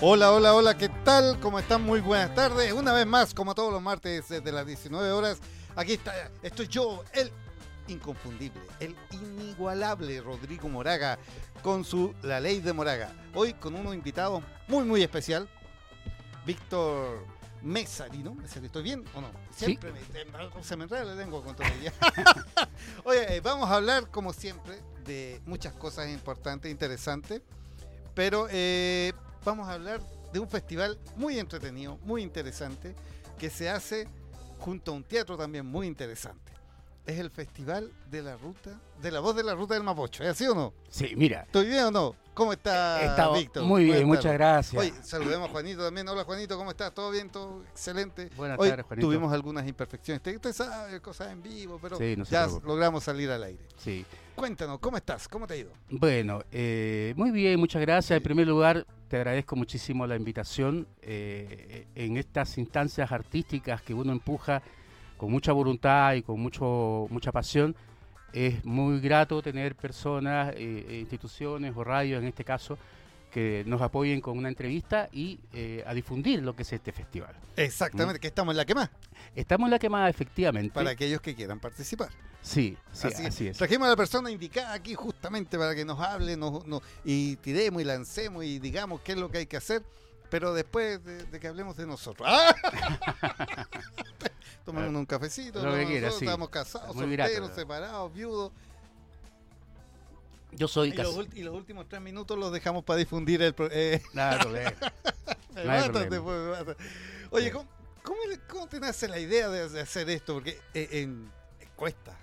Hola, hola, hola, ¿qué tal? ¿Cómo están? Muy buenas tardes. Una vez más, como todos los martes desde las 19 horas, aquí está, estoy yo, el inconfundible, el inigualable Rodrigo Moraga, con su La Ley de Moraga. Hoy con uno invitado muy, muy especial, Víctor Mesarino. ¿Estoy bien o no? Siempre me, se me enreda la lengua con todo el Oye, eh, vamos a hablar, como siempre, de muchas cosas importantes, interesantes, pero eh, vamos a hablar de un festival muy entretenido, muy interesante, que se hace junto a un teatro también muy interesante. Es el Festival de la Ruta, de la Voz de la Ruta del Mapocho, ¿es así o no? Sí, mira. ¿Estoy bien o no? ¿Cómo está, Víctor? Muy bien, muchas gracias. Saludemos a Juanito también. Hola, Juanito, ¿cómo estás? ¿Todo bien? ¿Todo excelente? Buenas tardes, Juanito. Tuvimos algunas imperfecciones. Usted sabe, cosas en vivo, pero ya logramos salir al aire. Sí. Cuéntanos, ¿cómo estás? ¿Cómo te ha ido? Bueno, eh, muy bien, muchas gracias. En primer lugar, te agradezco muchísimo la invitación eh, en estas instancias artísticas que uno empuja con mucha voluntad y con mucho, mucha pasión. Es muy grato tener personas, eh, instituciones o radios en este caso que nos apoyen con una entrevista y eh, a difundir lo que es este festival. Exactamente, que estamos en la quema. Estamos en la quemada, efectivamente. Para aquellos que quieran participar. Sí, sí así, es. Trajimos a la persona indicada aquí justamente para que nos hable nos, y tiremos y lancemos y digamos qué es lo que hay que hacer, pero después de, que hablemos de nosotros. ¡Ah! Tomamos un cafecito, lo que quieras, estamos casados, solteros, separados, viudos. Yo soy y, los, y los últimos tres minutos los dejamos para difundir el... Eh. Nada, problema. Pues, Oye, ¿cómo, cómo, te nace la idea de, hacer esto? Porque eh, en, cuesta,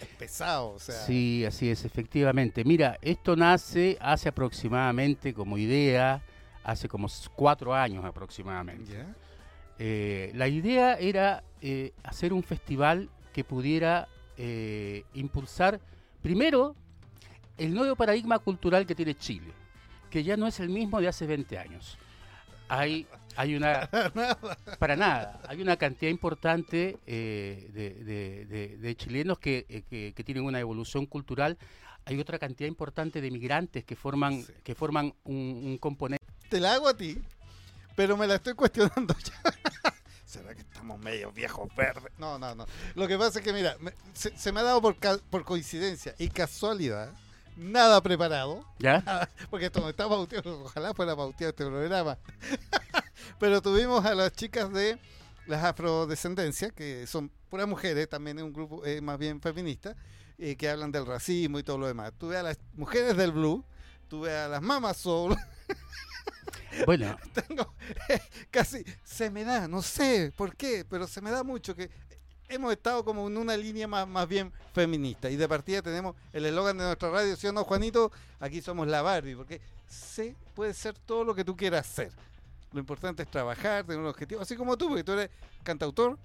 es pesado, o sea... Sí, así es, efectivamente. Mira, esto nace hace aproximadamente como idea, hace como cuatro años aproximadamente. Eh, la idea era eh, hacer un festival que pudiera impulsar, primero, el nuevo paradigma cultural que tiene Chile, que ya no es el mismo de hace 20 años. Hay, hay una... para nada. Hay una cantidad importante eh, de, chilenos eh, que, tienen una evolución cultural. Hay otra cantidad importante de migrantes que forman, que forman un, componente. Te la hago a ti, pero me la estoy cuestionando ya. ¿Será que estamos medio viejos verdes? No, no, no. Lo que pasa es que, mira, se, me ha dado por, por coincidencia y casualidad nada preparado. ¿Ya? Porque esto no está pauteado, ojalá fuera pauteado este programa. Pero tuvimos a las chicas de las afrodescendencias, que son puras mujeres, también es un grupo eh, más bien feminista, eh, que hablan del racismo y todo lo demás. Tuve a las mujeres del blue, tuve a las mamas soul. Bueno. Tengo, eh, casi, se me da, no sé por qué, pero se me da mucho que hemos estado como en una línea más, más bien feminista. Y de partida tenemos el eslogan de nuestra radio, ¿sí o no, Juanito? Aquí somos la Barbie, porque se puede ser todo lo que tú quieras ser. Lo importante es trabajar, tener un objetivo, así como tú, porque tú eres cantautor.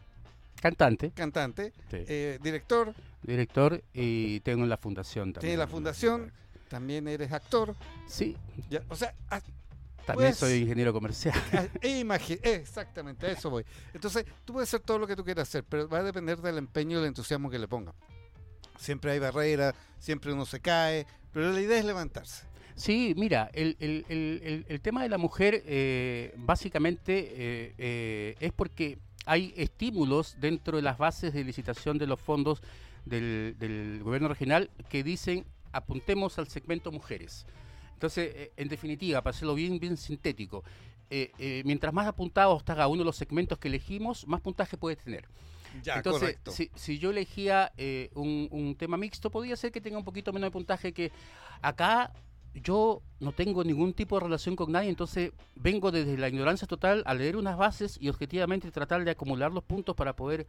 Cantante. Cantante. Eh, director. Director y tengo la fundación también. Sí, la fundación. También eres actor. Sí. o sea, también pues, soy ingeniero comercial. Ah, exactamente, a eso voy. Entonces, tú puedes hacer todo lo que tú quieras hacer, pero va a depender del empeño y el entusiasmo que le pongas. Siempre hay barreras, siempre uno se cae, pero la idea es levantarse. Sí, mira, el, el, el, tema de la mujer eh, básicamente eh, eh, es porque hay estímulos dentro de las bases de licitación de los fondos del, del gobierno regional que dicen apuntemos al segmento mujeres. Entonces, eh, en definitiva, para hacerlo bien, bien sintético, eh, eh, mientras más apuntados está uno de los segmentos que elegimos, más puntaje puede tener. Ya, Entonces, si, si, yo elegía un, un, tema mixto, podría ser que tenga un poquito menos de puntaje que acá yo no tengo ningún tipo de relación con nadie, entonces vengo desde la ignorancia total a leer unas bases y objetivamente tratar de acumular los puntos para poder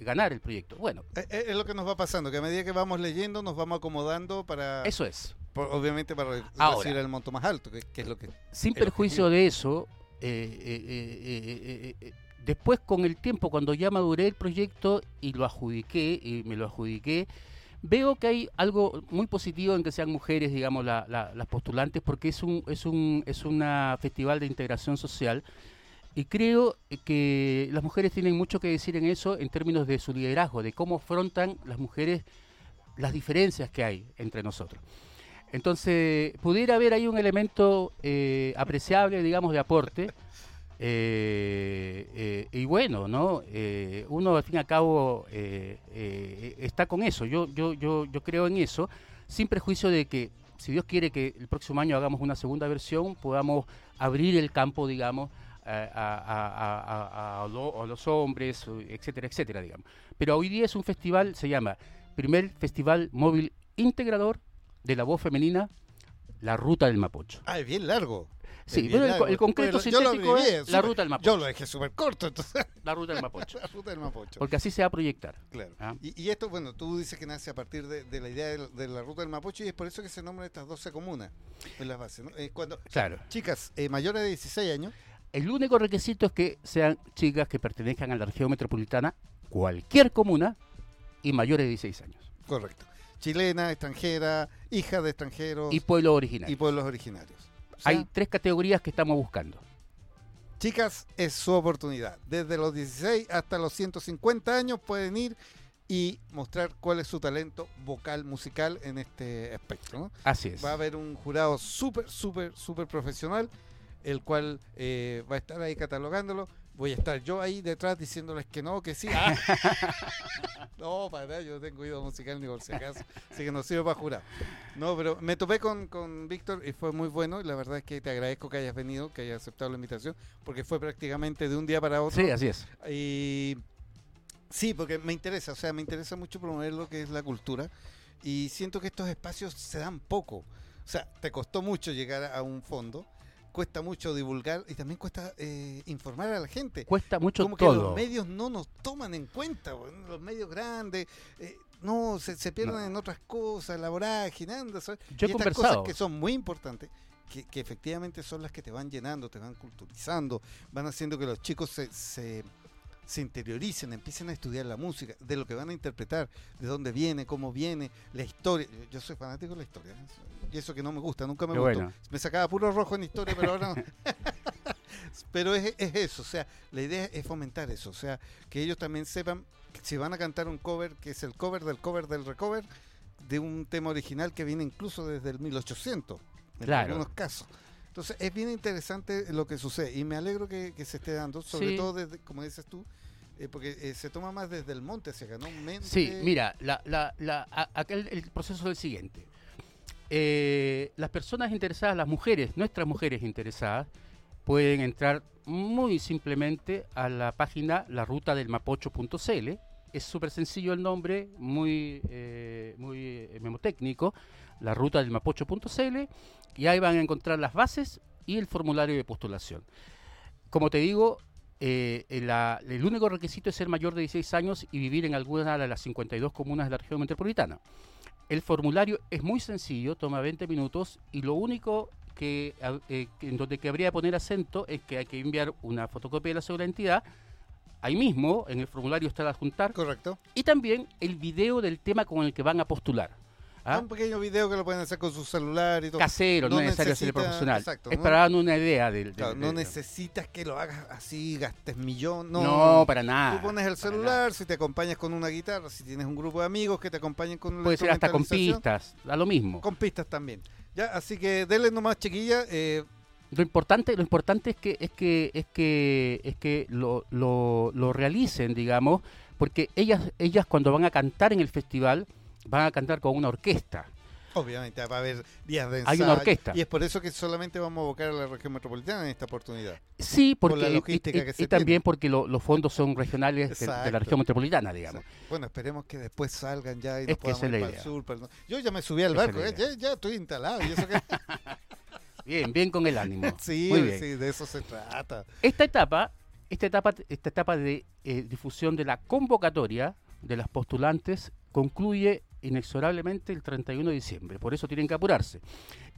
ganar el proyecto. Bueno. Es, es, lo que nos va pasando, que a medida que vamos leyendo nos vamos acomodando para... Eso es obviamente para recibir el monto más alto, que, es lo que... Sin perjuicio de eso, eh, eh, eh, después con el tiempo, cuando ya maduré el proyecto y lo adjudiqué, y me lo adjudiqué, veo que hay algo muy positivo en que sean mujeres, digamos, las postulantes, porque es un, es un es una festival de integración social. Y creo que las mujeres tienen mucho que decir en eso en términos de su liderazgo, de cómo afrontan las mujeres las diferencias que hay entre nosotros. Entonces, pudiera haber ahí un elemento eh, apreciable, digamos, de aporte. Eh, eh, y bueno, ¿no? uno al fin y al cabo está con eso. Yo, yo, yo, yo creo en eso, sin prejuicio de que, si Dios quiere que el próximo año hagamos una segunda versión, podamos abrir el campo, digamos, a, a, los hombres, etcétera, etcétera, digamos. Pero hoy día es un festival, se llama Primer Festival Móvil Integrador de la Voz Femenina, La Ruta del Mapocho. Ah, es bien largo. Sí, el, concreto sintético es la ruta del Mapocho. Yo lo dejé súper corto, entonces. La ruta del Mapocho. la ruta del Mapocho. Porque así se va a proyectar. Claro. ¿ah? Y, esto, bueno, tú dices que nace a partir de, la idea de, la ruta del Mapocho y es por eso que se nombran estas 12 comunas en las bases. ¿no? cuando, claro. Chicas eh, mayores de 16 años. El único requisito es que sean chicas que pertenezcan a la región metropolitana, cualquier comuna, y mayores de 16 años. Correcto. Chilena, extranjera, hija de extranjeros. Y pueblos originarios. Y pueblos originarios. Hay tres categorías que estamos buscando. Chicas, es su oportunidad. Desde los 16 hasta los 150 años pueden ir y mostrar cuál es su talento vocal, musical en este aspecto. Así es. Va a haber un jurado súper, súper, súper profesional, el cual eh, va a estar ahí catalogándolo voy a estar yo ahí detrás diciéndoles que no, que sí. no, para yo tengo oído musical ni por si acaso, así que no sirve para jurar. No, pero me topé con, con Víctor y fue muy bueno y la verdad es que te agradezco que hayas venido, que hayas aceptado la invitación, porque fue prácticamente de un día para otro. Sí, así es. Y sí, porque me interesa, o sea, me interesa mucho promover lo que es la cultura y siento que estos espacios se dan poco. O sea, te costó mucho llegar a un fondo cuesta mucho divulgar y también cuesta eh, informar a la gente. Cuesta mucho Como todo. que los medios no nos toman en cuenta, los medios grandes, eh, no, se, pierden en otras cosas, la vorágine, anda, Yo y estas cosas que son muy importantes, que, efectivamente son las que te van llenando, te van culturizando, van haciendo que los chicos se, se, se interioricen, empiecen a estudiar la música, de lo que van a interpretar, de dónde viene, cómo viene, la historia. Yo soy fanático de la historia. Eso que no me gusta, nunca me gustó. Me sacaba puro rojo en historia, pero ahora no. pero es, eso, o sea, la idea es fomentar eso, o sea, que ellos también sepan que si van a cantar un cover, que es el cover del cover del recover, de un tema original que viene incluso desde el 1800, en algunos casos. Entonces es bien interesante lo que sucede y me alegro que, se esté dando, sobre todo desde, como dices tú, eh, porque eh, se toma más desde el monte hacia acá, ¿no? Sí, mira, la, la, la, el proceso es el siguiente. Eh, las personas interesadas, las mujeres, nuestras mujeres interesadas, pueden entrar muy simplemente a la página larutadelmapocho.cl. Es súper sencillo el nombre, muy, eh, muy eh, memotécnico, larutadelmapocho.cl, y ahí van a encontrar las bases y el formulario de postulación. Como te digo, el único requisito es ser mayor de 16 años y vivir en alguna de las 52 comunas de la región metropolitana. El formulario es muy sencillo, toma 20 minutos y lo único que, eh, en donde que habría poner acento es que hay que enviar una fotocopia de la segunda entidad. Ahí mismo, en el formulario está la juntar. Correcto. Y también el video del tema con el que van a postular. ¿Ah? Un pequeño video que lo pueden hacer con su celular y todo. Casero, no, es necesario ser profesional. es para dar una idea del. no necesitas que lo hagas así, gastes millón. No, no para nada. Tú pones el celular, si te acompañas con una guitarra, si tienes un grupo de amigos que te acompañen con Puede ser hasta con pistas, da lo mismo. Con pistas también. Ya, así que denle nomás, chiquilla. Eh, lo importante, lo importante es que es que es que es que lo, lo, lo realicen, digamos, porque ellas ellas cuando van a cantar en el festival van a cantar con una orquesta. Obviamente, va a haber días de ensayo. Hay una orquesta. Y es por eso que solamente vamos a abocar a la región metropolitana en esta oportunidad. Sí, porque la logística y, que se y también porque los fondos son regionales de, la región metropolitana, digamos. Bueno, esperemos que después salgan ya y nos podamos ir para el sur. Yo ya me subí al barco, eh, ya, estoy instalado. bien, bien con el ánimo. sí, sí, de eso se trata. Esta etapa, esta etapa, esta etapa de eh, difusión de la convocatoria de las postulantes concluye inexorablemente el 31 de diciembre, por eso tienen que apurarse.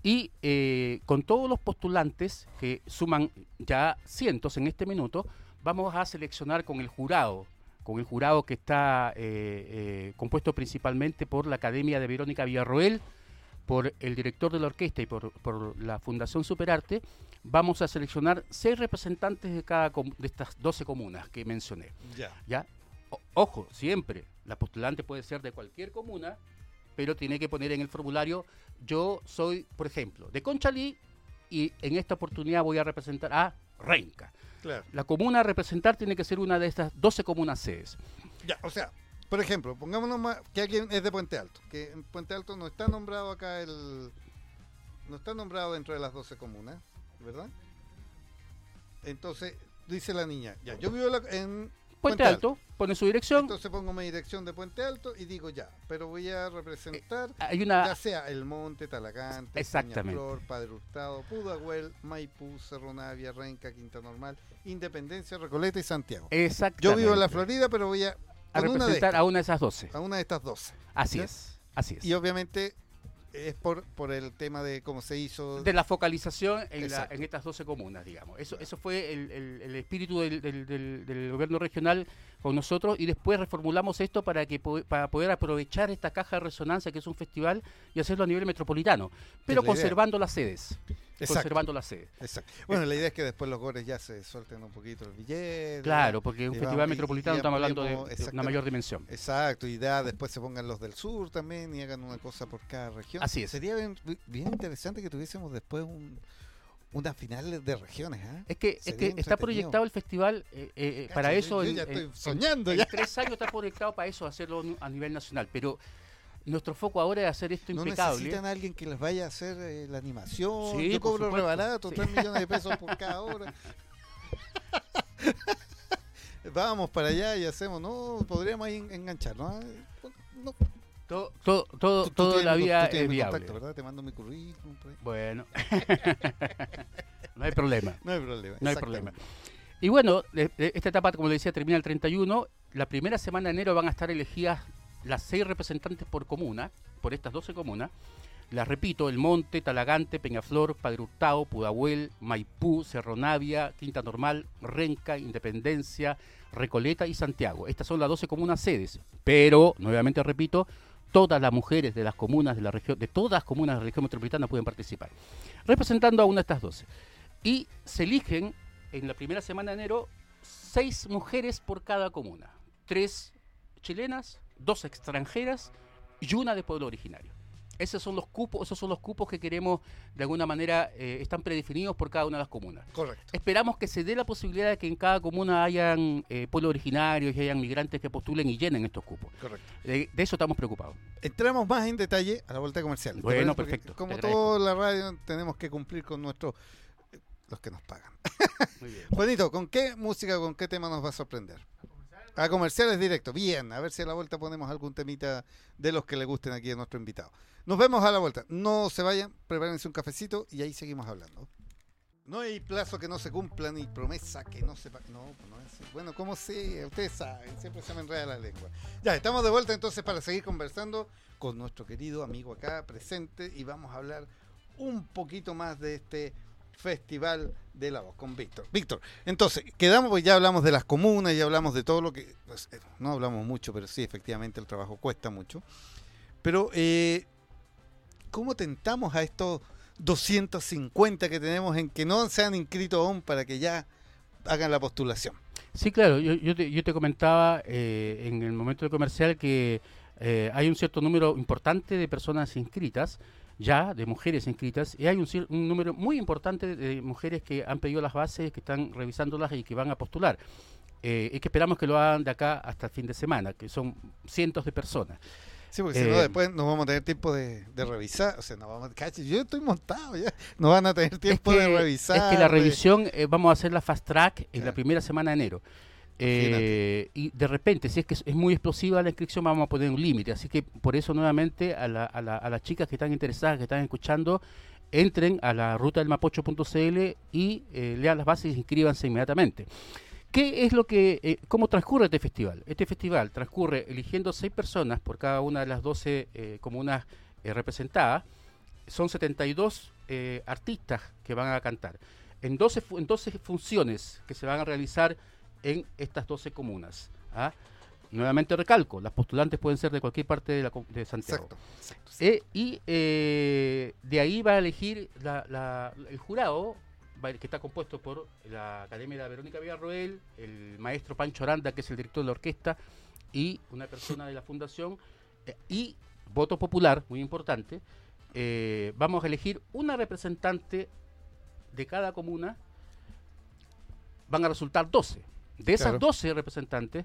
Y eh, con todos los postulantes, que suman ya cientos en este minuto, vamos a seleccionar con el jurado, con el jurado que está eh, eh, compuesto principalmente por la Academia de Verónica Villarroel, por el director de la orquesta y por, la Fundación Superarte, vamos a seleccionar seis representantes de cada de estas 12 comunas que mencioné. Ya. ¿Ya? Ojo, siempre, la postulante puede ser de cualquier comuna, pero tiene que poner en el formulario yo soy, por ejemplo, de Conchalí y en esta oportunidad voy a representar a Renca. Claro. La comuna a representar tiene que ser una de estas 12 comunas sedes. Ya, o sea, por ejemplo, pongámonos más que alguien es de Puente Alto, que en Puente Alto no está nombrado acá el. No está nombrado dentro de las 12 comunas, ¿verdad? Entonces, dice la niña, ya, yo vivo la- en Puente, Alto, pone su dirección. Entonces pongo mi dirección de Puente Alto y digo ya, pero voy a representar Hay ya una. sea El Monte, Talagante. Peñaflor, Padre Hurtado, Pudahuel, Maipú, Cerro Navia, Renca, Quinta Normal, Independencia, Recoleta y Santiago. Exactamente. Yo vivo en la Florida, pero voy a, A una representar a una de esas 12. a una de estas 12. Así ¿Ya? es. Así es. Y obviamente es por, por el tema de cómo se hizo. de la focalización en, la- en estas 12 comunas, digamos. Eso, Claro. eso fue el, el- el espíritu del, del- del- del gobierno regional con nosotros y después reformulamos esto para que para poder aprovechar esta caja de resonancia que es un festival y hacerlo a nivel metropolitano, pero la idea. conservando las sedes. Exacto. Conservando las sedes. Exacto. Bueno, la idea es que después los gores ya se suelten un poquito el billete. Claro, porque un festival vamos- metropolitano estamos hablando de, una mayor dimensión. Exacto, y ya después se pongan los del sur también y hagan una cosa por cada región. Así es. Sería bien, bien interesante que tuviésemos después un, una final de regiones. ¿ah? Es que, es que está proyectado el festival eh, eh, Cacha, para eso. yo ya en- estoy en- soñando en ya. tres años está proyectado para eso, hacerlo a nivel nacional. Pero nuestro foco ahora es hacer esto No impecable. necesitan a alguien que les vaya a hacer eh, la animación. Sí, Yo cobro rebarato, Sí. 3 millones de pesos por cada hora. Vamos para allá y hacemos, no, podríamos ahí en- engancharnos. ¿ah? No, Todo, todo, todo, tú- tú todo tienes la tú vida es viable. contacto, ¿verdad? Te mando mi currículum. Bueno, no hay problema. No hay problema. No hay problema. Y bueno, esta etapa, como le decía, termina el 31. La primera semana de enero van a estar elegidas las seis representantes por comuna, por estas 12 comunas. Las repito, El Monte, Talagante, Peñaflor, Padre Hurtado, Pudahuel, Maipú, Cerro Navia, Quinta Normal, Renca, Independencia, Recoleta y Santiago. Estas son las 12 comunas sedes. Pero, nuevamente repito, todas las mujeres de las comunas de la región, de todas las comunas de la región metropolitana pueden participar, representando a una de estas 12. Y se eligen en la primera semana de enero seis mujeres por cada comuna. Tres chilenas, dos extranjeras y una de pueblo originario. Esos son los cupos, esos son los cupos que queremos, de alguna manera, eh, están predefinidos por cada una de las comunas. Correcto. Esperamos que se dé la posibilidad de que en cada comuna hayan eh, pueblos originarios y hayan migrantes que postulen y llenen estos cupos. Correcto. De, de eso estamos preocupados. Entramos más en detalle a la vuelta comercial. ¿te Bueno? Porque perfecto, Como toda la radio, tenemos que cumplir con nuestros. los que nos pagan. Muy bien. Juanito, ¿con qué música, con qué tema nos va a sorprender? A comerciales directo. Bien, a ver si a la vuelta ponemos algún temita de los que le gusten aquí a nuestro invitado. Nos vemos a la vuelta. No se vayan, prepárense un cafecito y ahí seguimos hablando. No hay plazo que no se cumpla ni promesa que no se... No, pues no es. Bueno, como sé, ustedes saben, siempre se me enreda la lengua. Ya, estamos de vuelta entonces para seguir conversando con nuestro querido amigo acá presente y vamos a hablar un poquito más de este festival de la voz con Víctor. Víctor, entonces, quedamos, pues ya hablamos de las comunas, ya hablamos de todo lo que... pues, eh, no hablamos mucho, pero sí, efectivamente el trabajo cuesta mucho. Pero, eh, ¿cómo tentamos a estos 250 que tenemos en que no se han inscrito aún para que ya hagan la postulación? Sí, claro, yo, yo, te, yo te comentaba eh, en el momento de comercial que eh, hay un cierto número importante de personas inscritas, ya, de mujeres inscritas, y hay un, un número muy importante de mujeres que han pedido las bases, que están revisándolas y que van a postular. Eh, y que esperamos que lo hagan de acá hasta el fin de semana, que son cientos de personas. Sí, porque si no, Eh, después no vamos a tener tiempo de, de revisar. O sea, no vamos, cacho, yo estoy montado ya. No van a tener tiempo es de revisar. Es que la revisión eh, vamos a hacer la fast track en la primera semana de enero. Eh, y de repente, si es que es, muy explosiva la inscripción, vamos a poner un límite. Así que por eso nuevamente a, la- a la- a las chicas que están interesadas, que están escuchando, entren a la ruta del mapocho.cl y eh, lean las bases y inscríbanse inmediatamente. ¿Qué es lo que, eh, cómo transcurre este festival? Este festival transcurre eligiendo seis personas por cada una de las 12 eh, comunas representadas. Son 72 eh, artistas que van a cantar en 12, fu- en 12 funciones que se van a realizar en estas 12 comunas. ¿ah? Nuevamente recalco, las postulantes pueden ser de cualquier parte de, la de Santiago. Exacto. Eh, y eh, de ahí va a elegir la- la- el jurado, va- que está compuesto por la Academia de Verónica Villarroel, el maestro Pancho Aranda, que es el director de la orquesta, y una persona de la fundación, eh, y voto popular, muy importante, vamos a elegir una representante de cada comuna. Van a resultar 12. De esas Claro. 12 representantes,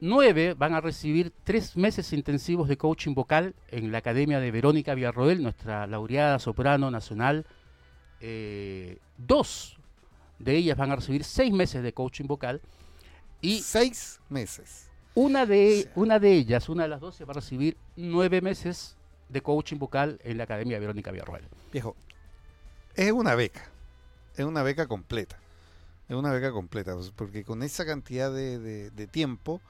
9 van a recibir tres meses intensivos de coaching vocal en la Academia de Verónica Villarroel, nuestra laureada soprano nacional. Eh, dos de ellas van a recibir seis meses de coaching vocal y Seis meses. una de, una de ellas, una de las 12, va a recibir nueve meses de coaching vocal en la Academia Verónica Villarroel. Viejo, es una beca. Es una beca completa. Es una beca completa. pues, Porque con esa cantidad de, de- de tiempo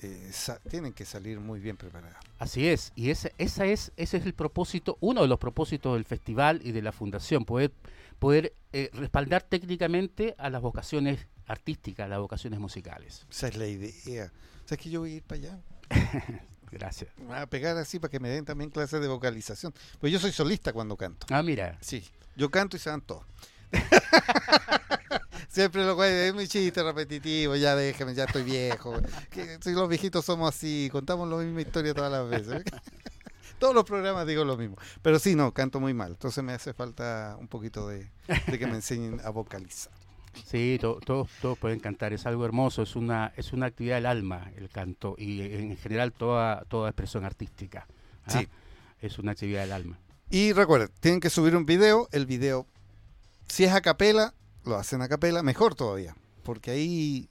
eh, tienen que salir muy bien preparadas. Así es, y ese, esa es, ese es el propósito, uno de los propósitos del festival y de la fundación, poder, poder eh, respaldar técnicamente a las vocaciones artísticas, a las vocaciones musicales. Esa es la idea. ¿Sabes que yo voy a ir para allá? Gracias. Me voy a pegar así para que me den también clases de vocalización. Pues yo soy solista cuando canto. Ah, mira, Sí, yo canto y se dan todos. Siempre lo güey, es mi chiste repetitivo, ya déjame, ya estoy viejo. Que, si los viejitos somos así, contamos la misma historia todas las veces. Todos los programas digo lo mismo. Pero sí, no, canto muy mal. Entonces me hace falta un poquito de, de que me enseñen a vocalizar. sí, to- todos, todos pueden cantar, es algo hermoso, es una, es una actividad del alma el canto y en general toda, toda expresión artística. ¿ah? Sí. Es una actividad del alma. Y recuerden, tienen que subir un video. El video, si es a capela, lo hacen a capela, mejor todavía. Porque ahí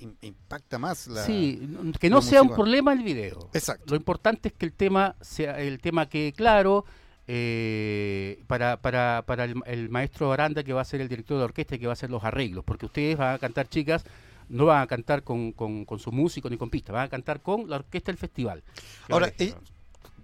im- impacta más la. sí, que no la sea un problema el video. Exacto. Lo importante es que el tema sea el tema quede claro eh, para, para, para el, el maestro Aranda que va a ser el director de orquesta y que va a hacer los arreglos, porque ustedes van a cantar chicas, no van a cantar con, con, con su músico ni con pista, van a cantar con la orquesta del festival. Ahora, eh,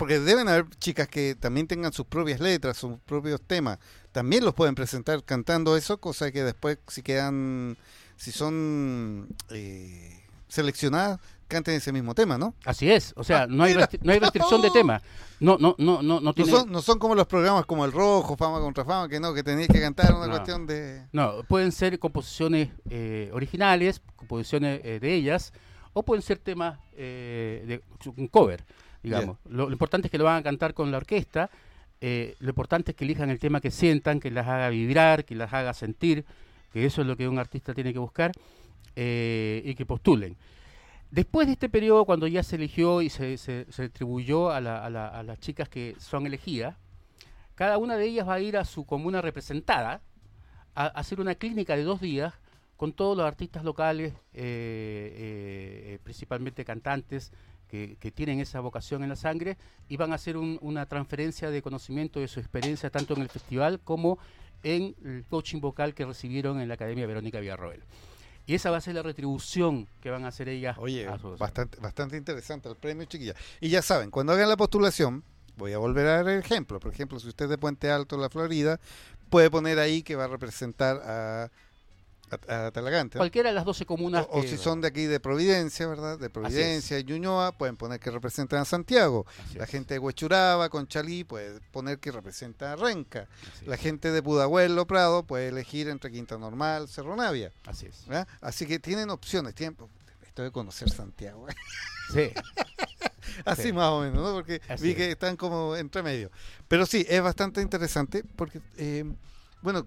Porque deben haber chicas que también tengan sus propias letras, sus propios temas. También los pueden presentar cantando eso, cosa que después, si quedan, si son eh, seleccionadas, canten ese mismo tema, ¿no? Así es, o sea, Ah, no hay, no hay restricción de tema. No, no, no, no, no No son, no son como los programas como El Rojo, Fama contra Fama, que no, que tenéis que cantar una No. cuestión de... No, pueden ser composiciones eh, originales, composiciones eh, de ellas, o pueden ser temas eh, de un cover, digamos. Lo, lo importante es que lo van a cantar con la orquesta, eh, lo importante es que elijan el tema que sientan, que las haga vibrar, que las haga sentir, que eso es lo que un artista tiene que buscar, eh, y que postulen. Después de este periodo, cuando ya se eligió y se, se, se atribuyó a, la- a la- a las chicas que son elegidas, cada una de ellas va a ir a su comuna representada a, a hacer una clínica de dos días con todos los artistas locales, eh, principalmente cantantes, que, que tienen esa vocación en la sangre y van a hacer un- una transferencia de conocimiento de su experiencia tanto en el festival como en el coaching vocal que recibieron en la Academia Verónica Villarroel. Y esa va a ser la retribución que van a hacer ellas. Oye, a su- bastante, bastante interesante el premio, chiquilla. Y ya saben, cuando hagan la postulación, voy a volver a dar el ejemplo. Por ejemplo, si usted es de Puente Alto, la Florida, puede poner ahí que va a representar a, a, a Talagante. ¿no? Cualquiera de las 12 comunas. O, o si son de aquí de Providencia, ¿verdad? De Providencia y Ñuñoa, pueden poner que representan a Santiago. Así La es, gente de Huechuraba, Conchalí, puede poner que representa a Renca. así La es, gente de Pudahuel, Prado, puede elegir entre Quinta Normal, Cerro Navia. Así es. ¿verdad? Así que tienen opciones. Tienen... Esto de conocer Santiago. ¿eh? Sí. Así Sí. más o menos, ¿no? Porque Así vi que están como entre medio. Pero sí, es bastante interesante porque, eh, bueno,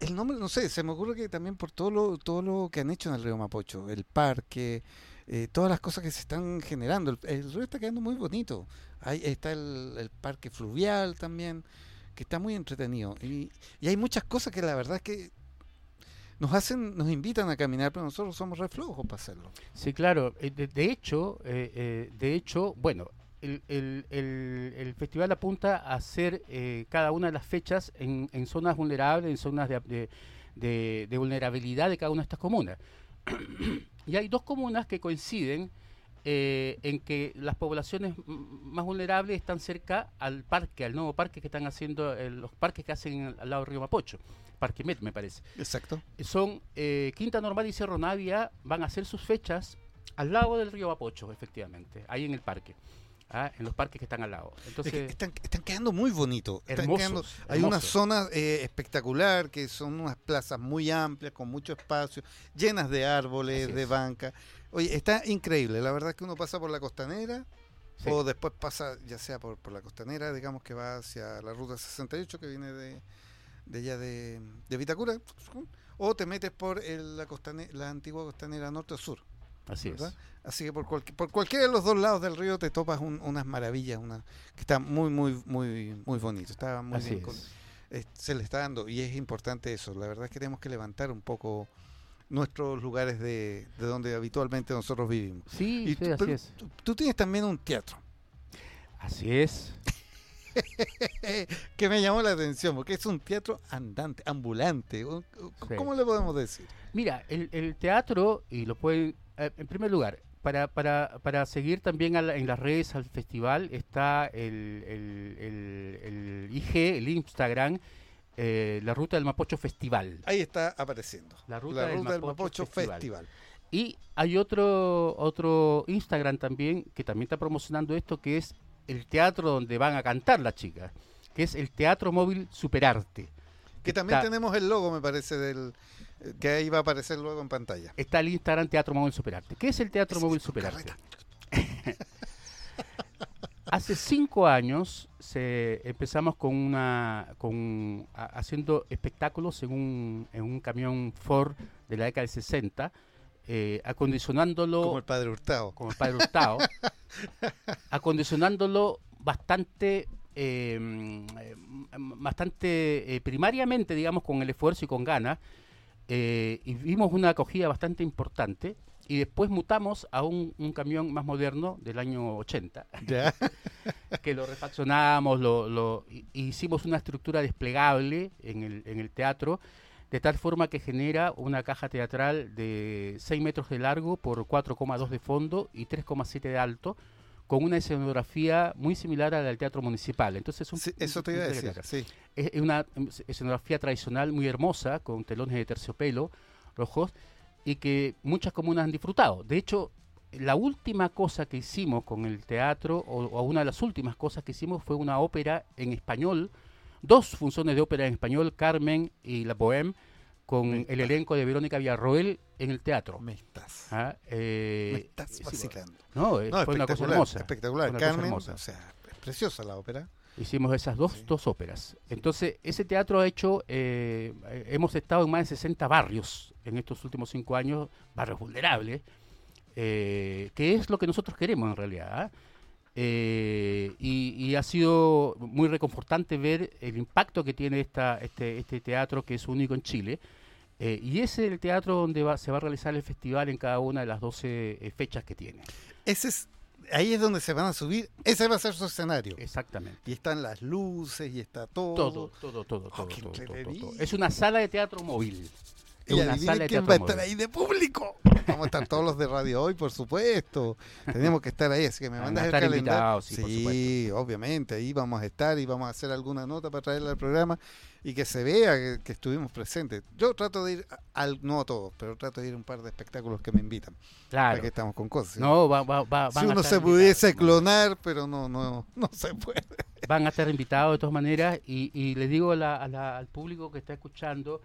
el nombre, no sé, se me ocurre que también por todo lo, todo lo que han hecho en el río Mapocho, el parque, eh, todas las cosas que se están generando. El, río está quedando muy bonito. Ahí está el, el parque fluvial también, que está muy entretenido. Y, y hay muchas cosas que la verdad es que nos hacen, nos invitan a caminar, pero nosotros somos re flojos para hacerlo. Sí, claro. Eh, De, de hecho, eh, eh, de hecho, bueno, el, el- el- el festival apunta a hacer eh, cada una de las fechas en, en zonas vulnerables, en zonas de, de- de- de vulnerabilidad de cada una de estas comunas. y hay dos comunas que coinciden eh, en que las poblaciones más vulnerables están cerca al parque, al nuevo parque que están haciendo, eh, los parques que hacen al lado del río Mapocho, Parque Met me parece Exacto. son eh, Quinta Normal y Cerro Navia van a hacer sus fechas al lado del río Apocho, efectivamente, ahí en el parque, ¿ah? en los parques que están al lado. Es que Entonces, están, están quedando muy bonitos. Hay una zona eh, espectacular que son unas plazas muy amplias, con mucho espacio, llenas de árboles, de bancas. Oye, está increíble. La verdad es que uno pasa por la costanera O después pasa ya sea por, por la costanera, digamos que va hacia la ruta 68 que viene de, de allá de, de Vitacura, o te metes por el, la, costanera, la antigua costanera norte Así es. Así que por, por cualquiera de los dos lados del río te topas unas maravillas, una que está muy, muy, muy, muy bonito. Está muy bien. se le está dando y es importante eso. La verdad es que tenemos que levantar un poco nuestros lugares de, de donde habitualmente nosotros vivimos. Sí, sí así es. Tú, tienes también un teatro. Así es. que me llamó la atención, porque es un teatro andante, ambulante. ¿Cómo le podemos decir? Mira, el, el teatro, y lo pueden, eh, en primer lugar, para, para, para seguir también en las redes al festival está el, el, el, el IG, el Instagram, eh, la ruta del Mapocho Festival. Ahí está apareciendo. La ruta, del, Mapocho, Festival. Y hay otro otro Instagram también que también está promocionando esto que es el teatro donde van a cantar las chicas, que es el Teatro Móvil Superarte. Que también tenemos el logo, me parece, del que ahí va a aparecer luego en pantalla. Está el Instagram Teatro Móvil Superarte. ¿Qué es el Teatro Móvil Superarte? Hace cinco años se, empezamos con una con haciendo espectáculos en un, en un camión Ford de la década del 60, eh, acondicionándolo... Como el Padre Hurtado. Como el Padre Hurtado. acondicionándolo bastante em, bastante eh, primariamente, digamos, con el esfuerzo y con ganas, eh, y vimos una acogida bastante importante y después mutamos a un, camión más moderno del año 80, que lo refaccionamos, lo, lo, hicimos una estructura desplegable en el, en el teatro, de tal forma que genera una caja teatral de 6 metros de largo por 4,2 de fondo y 3,7 de alto, con una escenografía muy similar a la del teatro municipal. Entonces, eso te iba a decir, sí. Es una escenografía tradicional muy hermosa, con telones de terciopelo rojos, y que muchas comunas han disfrutado. De hecho, la última cosa que hicimos con el teatro, o, una de las últimas cosas que hicimos, fue una ópera en español, dos funciones de ópera en español, Carmen y La Bohème, con el elenco de Verónica Villarroel en el teatro. Me estás. ¿Ah? Eh, me estás vacilando. No, eh, fue una cosa hermosa. Espectacular. Carmen, o sea, es preciosa la ópera. Hicimos esas dos, dos óperas. Entonces, ese teatro ha hecho, eh, hemos estado en más de 60 barrios en estos últimos cinco años, barrios vulnerables, que es lo que nosotros queremos en realidad. ¿ah? y, ha sido muy reconfortante ver el impacto que tiene esta, este, este teatro que es único en Chile eh, y ese es el teatro donde va, se va a realizar el festival en cada una de las 12 eh, fechas que tiene. Ese es, ahí es donde se van a subir, ese va a ser su escenario. Exactamente. Y están las luces y está todo. Todo, todo, todo, oh, todo, Es una sala de teatro móvil. Es una sala quién va a estar ahí de público. Vamos a estar todos los de radio hoy, por supuesto. Tenemos que estar ahí, así que me mandas el calendario. Sí, sí obviamente, ahí vamos a estar y vamos a hacer alguna nota para traerla al programa y que se vea que, estuvimos presentes. Yo trato de ir, al, no a todos, pero trato de ir a un par de espectáculos que me invitan. Claro. que estamos con cosas. No, va, va, va, si uno se pudiese clonar, pero no, no, no se puede. Van a estar invitados de todas maneras y, y les digo al público que está escuchando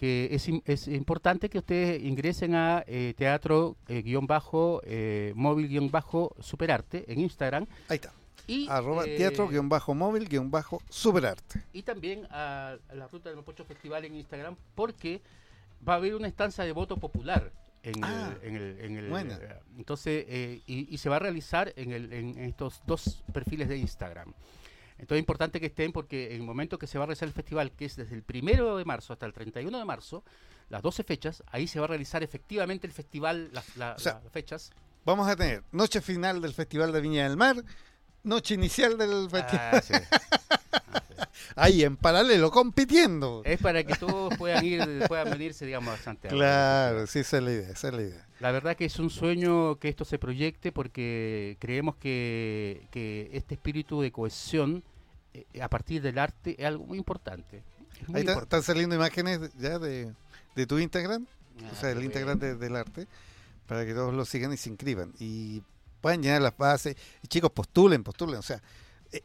que es, es importante que ustedes ingresen a eh, teatro eh, guion bajo eh, móvil guion bajo superarte en Instagram. Ahí está. Y, Arroba eh, teatro guion bajo móvil guion bajo superarte. Y también a, la Ruta del Mapocho Festival en Instagram porque va a haber una estancia de voto popular en, el, ah, en el, eh, entonces eh, y, se va a realizar en, el, en estos dos perfiles de Instagram. Entonces es importante que estén porque en el momento que se va a realizar el festival, que es desde el primero de marzo hasta el 31 de marzo, las 12 fechas, ahí se va a realizar efectivamente el festival, las, las fechas. Vamos a tener noche final del Festival de Viña del Mar, noche inicial del ah, festival. Ahí en paralelo, compitiendo. Es para que todos puedan ir, puedan venirse, digamos, a Santiago. Claro, sí, esa es la idea, esa es la idea. La verdad que es un sueño que esto se proyecte porque creemos que, que este espíritu de cohesión eh, a partir del arte es algo muy importante. Ahí están saliendo imágenes ya de, de tu Instagram, o sea, el Instagram del arte, para que todos lo sigan y se inscriban. Y pueden llenar las bases. Y chicos, postulen, postulen. O sea, eh,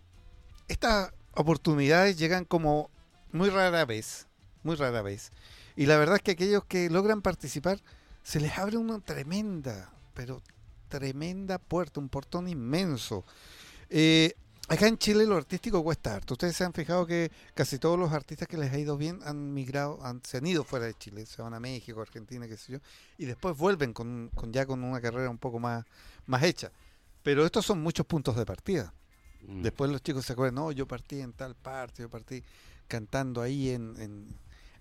estas oportunidades llegan como muy rara vez, muy rara vez. Y la verdad es que aquellos que logran participar, se les abre una tremenda, pero tremenda puerta, un portón inmenso. Eh, acá en Chile lo artístico cuesta harto. Ustedes se han fijado que casi todos los artistas que les ha ido bien han migrado, han, se han ido fuera de Chile, se van a México, Argentina, qué sé yo, y después vuelven con, con ya con una carrera un poco más, más hecha. Pero estos son muchos puntos de partida. Mm. Después los chicos se acuerdan, no, yo partí en tal parte, yo partí cantando ahí en,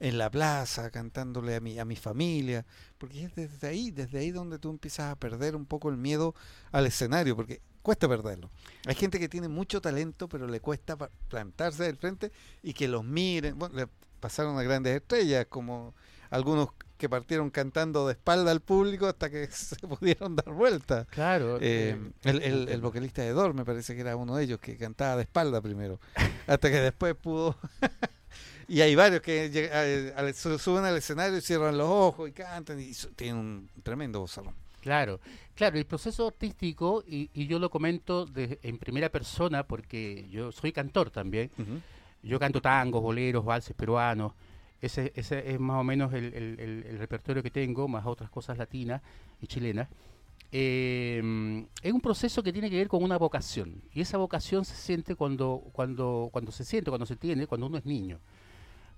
en, la plaza, cantándole a mi, a mi familia, porque es desde ahí, desde ahí donde tú empiezas a perder un poco el miedo al escenario, porque cuesta perderlo. Hay gente que tiene mucho talento, pero le cuesta plantarse del frente y que los miren. Bueno, le pasaron a grandes estrellas, como algunos que partieron cantando de espalda al público hasta que se pudieron dar vuelta. Claro. Eh, eh, el, el- el vocalista de Dor me parece que era uno de ellos que cantaba de espalda primero, hasta que después pudo. y hay varios que eh, suben al escenario y cierran los ojos y cantan y tienen un tremendo vozarrón. Claro, claro, el proceso artístico, y, y yo lo comento de- en primera persona porque yo soy cantor también, yo canto tangos, boleros, valses peruanos, ese, ese es más o menos el, repertorio que tengo, más otras cosas latinas y chilenas. Eh, es un proceso que tiene que ver con una vocación, y esa vocación se siente cuando, cuando, cuando se siente, cuando se tiene, cuando uno es niño.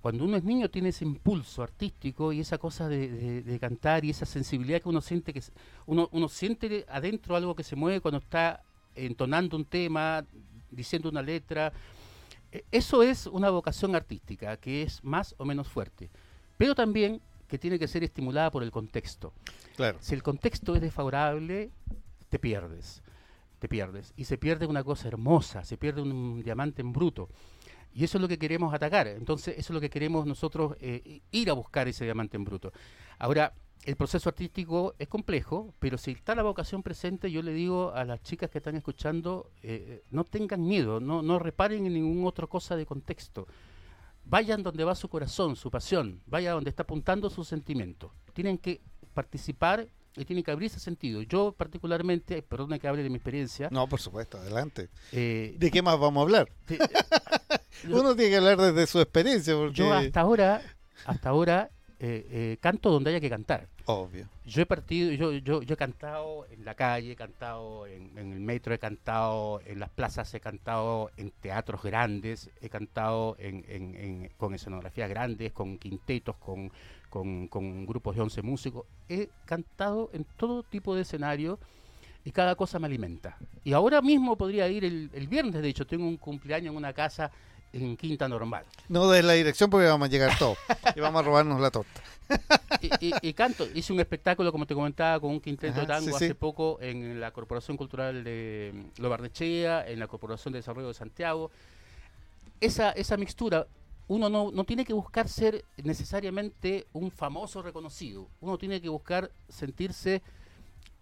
Cuando uno es niño tiene ese impulso artístico y esa cosa de, de- cantar y esa sensibilidad que uno siente que uno, uno siente adentro algo que se mueve cuando está entonando un tema, diciendo una letra. E- Eso es una vocación artística que es más o menos fuerte, pero también que tiene que ser estimulada por el contexto. Claro. Si el contexto es desfavorable, te pierdes, te pierdes. Y se pierde una cosa hermosa, se pierde un diamante en bruto. Y eso es lo que queremos atacar. Entonces, eso es lo que queremos nosotros eh, ir a buscar ese diamante en bruto. Ahora, el proceso artístico es complejo, pero si está la vocación presente, yo le digo a las chicas que están escuchando, eh, no tengan miedo, no, no reparen en ninguna otra cosa de contexto. Vayan donde va su corazón, su pasión, vaya donde está apuntando su sentimiento. Tienen que participar y tienen que abrirse sentido. Yo particularmente, perdona que hable de mi experiencia, No, por supuesto, adelante. eh, ¿De qué más vamos a hablar? Yo- Uno tiene que hablar desde su experiencia, porque... yo hasta ahora, hasta ahora eh, eh, canto donde haya que cantar. Obvio. Yo he partido, yo, yo, yo he cantado en la calle, he cantado en, en el metro, he cantado en las plazas, he cantado en teatros grandes, he cantado en, con escenografías grandes, con quintetos, con, con, con grupos de 11 músicos. He cantado en todo tipo de escenario y cada cosa me alimenta. Y ahora mismo podría ir el, el viernes, de hecho, tengo un cumpleaños en una casa en Quinta Normal. No de la dirección porque vamos a llegar todos y vamos a robarnos la torta. y, y- y canto. Hice un espectáculo, como te comentaba, con un quinteto de tango sí, hace sí. poco en la Corporación Cultural de mm, Lo Barnechea, en la Corporación de Desarrollo de Santiago. Esa, esa mixtura, uno no, no tiene que buscar ser necesariamente un famoso reconocido. Uno tiene que buscar sentirse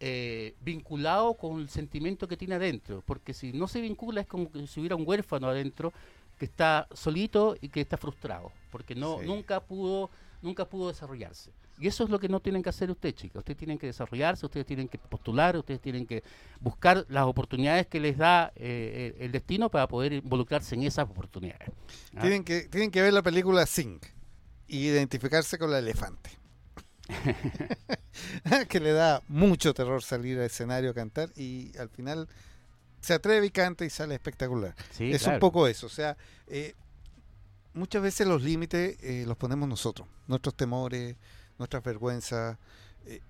eh, vinculado con el sentimiento que tiene adentro. Porque si no se vincula es como que si hubiera un huérfano adentro que está solito y que está frustrado. Porque no, Sí. nunca pudo nunca pudo desarrollarse. Y eso es lo que no tienen que hacer ustedes, chicas. Ustedes tienen que desarrollarse, ustedes tienen que postular, ustedes tienen que buscar las oportunidades que les da eh, el el destino para poder involucrarse en esas oportunidades. ¿ah? Tienen que, tienen que ver la película Sing y identificarse con la elefante. que le da mucho terror salir al escenario a cantar y al final se atreve y canta y sale espectacular. Sí, es claro. un poco eso, o sea, eh, muchas veces los límites eh, los ponemos nosotros, nuestros temores, nuestras vergüenzas, eh,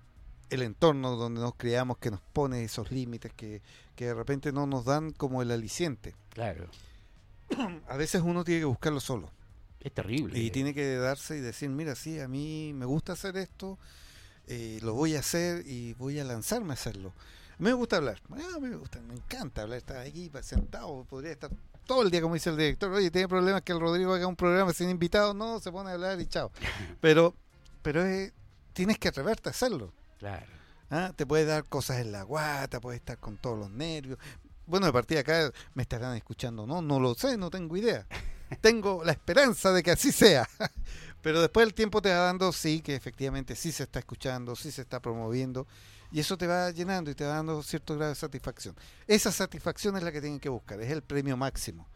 el entorno donde nos creamos que nos pone esos límites que, que de repente no nos dan como el aliciente. Claro. A veces uno tiene que buscarlo solo. Es terrible. Y tiene que darse y decir, mira, sí, a mí me gusta hacer esto, eh, lo voy a hacer y voy a lanzarme a hacerlo. Me gusta hablar, Ah, me gusta, me encanta hablar, estar aquí sentado, podría estar todo el día como dice el director, oye, tiene problemas que el Rodrigo haga un programa sin invitados, no, se pone a hablar y chao. Pero, pero es- tienes que atreverte a hacerlo. Claro. ¿ah? Te puede dar cosas en la guata, puedes estar con todos los nervios. Bueno, de partida acá me estarán escuchando, no, no lo sé, no tengo idea. Tengo la esperanza de que así sea. Pero después el tiempo te va dando, sí, que efectivamente sí se está escuchando, sí se está promoviendo. Y eso te va llenando y te va dando cierto grado de satisfacción. Esa satisfacción es la que tienen que buscar, es el premio máximo.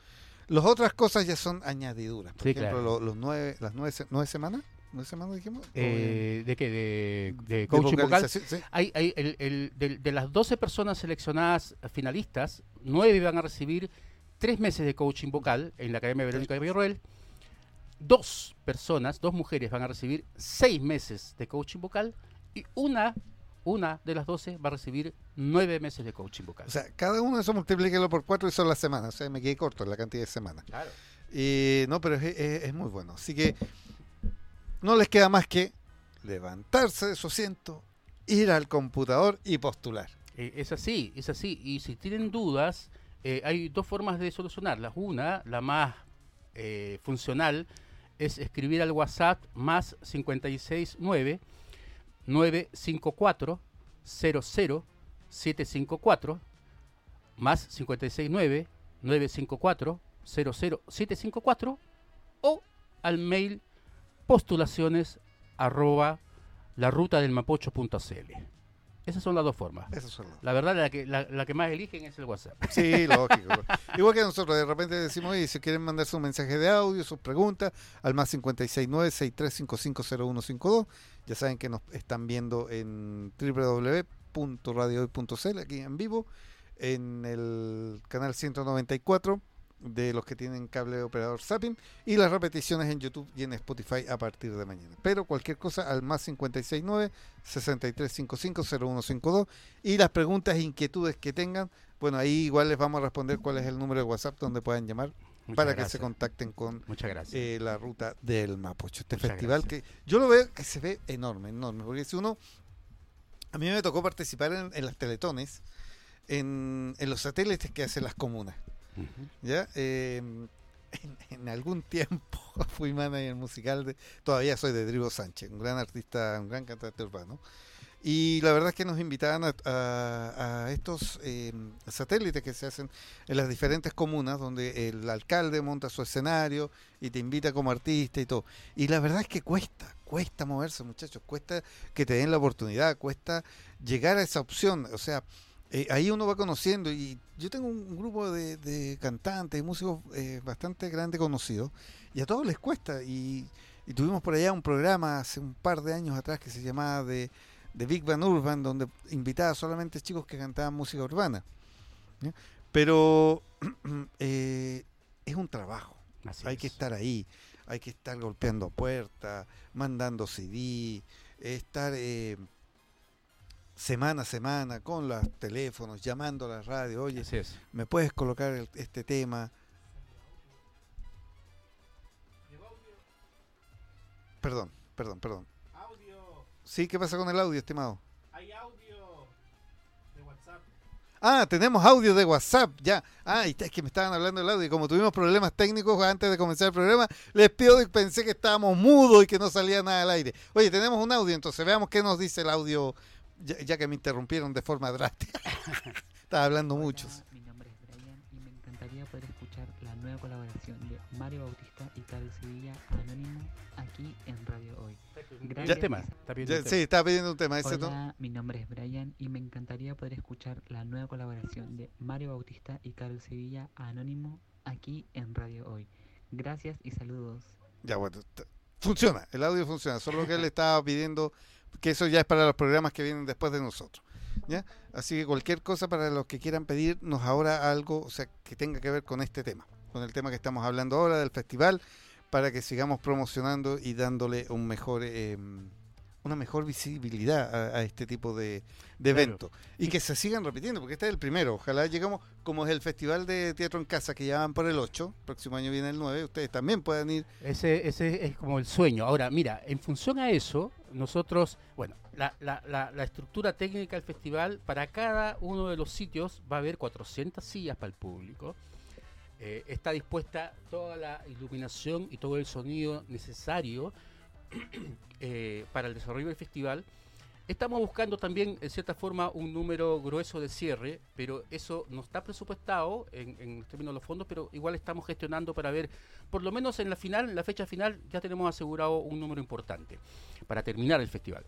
Las otras cosas ya son añadiduras. Por Sí, ejemplo, claro. los nueve, las nueve, se- nueve semanas. ¿Una semana dijimos? Eh, ¿De qué? ¿De, de coaching vocal? Hay, hay el, el, de, de, las 12 personas seleccionadas finalistas, 9 van a recibir 3 meses de coaching vocal en la Academia Verónica de Villarroel. Dos personas, dos mujeres van a recibir 6 meses de coaching vocal y una una de las 12 va a recibir 9 meses de coaching vocal. O sea, cada uno de esos multiplíquelo por 4 y son las semanas. O sea, me quedé corto en la cantidad de semanas. Claro. Y, no, pero es, es, muy bueno. Así que no les queda más que levantarse de su asiento, ir al computador y postular. Eh, es así, es así. Y si tienen dudas, eh, hay dos formas de solucionarlas. Una, la más eh, funcional, es escribir al WhatsApp más 569 954 00 754 más 569 954 00 754 o al mail postulaciones arroba la ruta del mapocho.cl. Esas son las dos formas. Esas son las. La verdad, la que, la, que más eligen es el WhatsApp. Sí, lógico. Igual que nosotros, de repente decimos, y si quieren mandar su mensaje de audio, sus preguntas, al más 569-63550152. Ya saben que nos están viendo en www.radiohoy.cl, aquí en vivo, en el canal 194 de los que tienen cable operador Zapping y las repeticiones en YouTube y en Spotify a partir de mañana. Pero cualquier cosa al más 569 6355 0152 y las preguntas e inquietudes que tengan, bueno, ahí igual les vamos a responder cuál es el número de WhatsApp donde puedan llamar para que se contacten con eh, la ruta del Mapocho. Este festival que yo lo veo que se ve enorme, enorme, porque si uno a mí me tocó participar en, las teletones en, en los satélites que hacen las comunas. ¿Ya? Em, en, algún tiempo fui manager musical, de, todavía soy de Drigo Sánchez, un gran artista, un gran cantante urbano. Y la verdad es que nos invitaban a, estos em, satélites que se hacen en las diferentes comunas, donde el alcalde monta su escenario y te invita como artista y todo. Y la verdad es que cuesta, cuesta moverse, muchachos, cuesta que te den la oportunidad, cuesta llegar a esa opción. O sea, eh, ahí uno va conociendo y yo tengo un, grupo de, cantantes y músicos eh, bastante grande conocidos y a todos les cuesta y, tuvimos por allá un programa hace un par de años atrás que se llamaba de, Big Band Urban donde invitaba solamente chicos que cantaban música urbana pero eh, es un trabajo hay que estar ahí hay que estar golpeando puertas mandando CD estar semana a semana con los teléfonos, llamando a la radio, oye, ¿me puedes colocar este tema? Perdón, perdón, perdón. Audio. Sí, ¿qué pasa con el audio, estimado? Hay audio de WhatsApp. Ah, tenemos audio de WhatsApp, ya. Ah, es que me estaban hablando del audio. Y como tuvimos problemas técnicos antes de comenzar el programa, les pido y pensé que estábamos mudos y que no salía nada al aire. Oye, tenemos un audio, entonces veamos qué nos dice el audio ya, que me interrumpieron de forma drástica. Estaba hablando muchos. Mi nombre es Brian y me encantaría poder escuchar la nueva colaboración de Mario Bautista y Carlos Sevilla Anónimo aquí en Radio Hoy. Gracias. tema? ¿Está sí, estaba pidiendo un tema. Ese Hola, mi nombre es Brian y me encantaría poder escuchar la nueva colaboración de Mario Bautista y Carlos Sevilla Anónimo aquí en Radio Hoy. Gracias y saludos. Ya, bueno, funciona, el audio funciona, solo que él estaba pidiendo que eso ya es para los programas que vienen después de nosotros. ¿ya? Así que cualquier cosa para los que quieran pedirnos ahora algo, o sea, que tenga que ver con este tema, con el tema que estamos hablando ahora del festival, para que sigamos promocionando y dándole un mejor... Eh, una mejor visibilidad a, este tipo de, eventos y que se sigan repitiendo, porque este es el primero. Ojalá llegamos, como es el Festival de Teatro en Casa, que ya van por el 8, próximo año viene el 9, ustedes también puedan ir. Ese, ese es como el sueño. Ahora, mira, en función a eso, nosotros, bueno, la, la, la, estructura técnica del festival, para cada uno de los sitios va a haber 400 sillas para el público. Eh, está dispuesta toda la iluminación y todo el sonido necesario Eh, para el desarrollo del festival. Estamos buscando también, en cierta forma, un número grueso de cierre, pero eso no está presupuestado en, términos de los fondos, pero igual estamos gestionando para ver, por lo menos en la final, en la fecha final, ya tenemos asegurado un número importante para terminar el festival.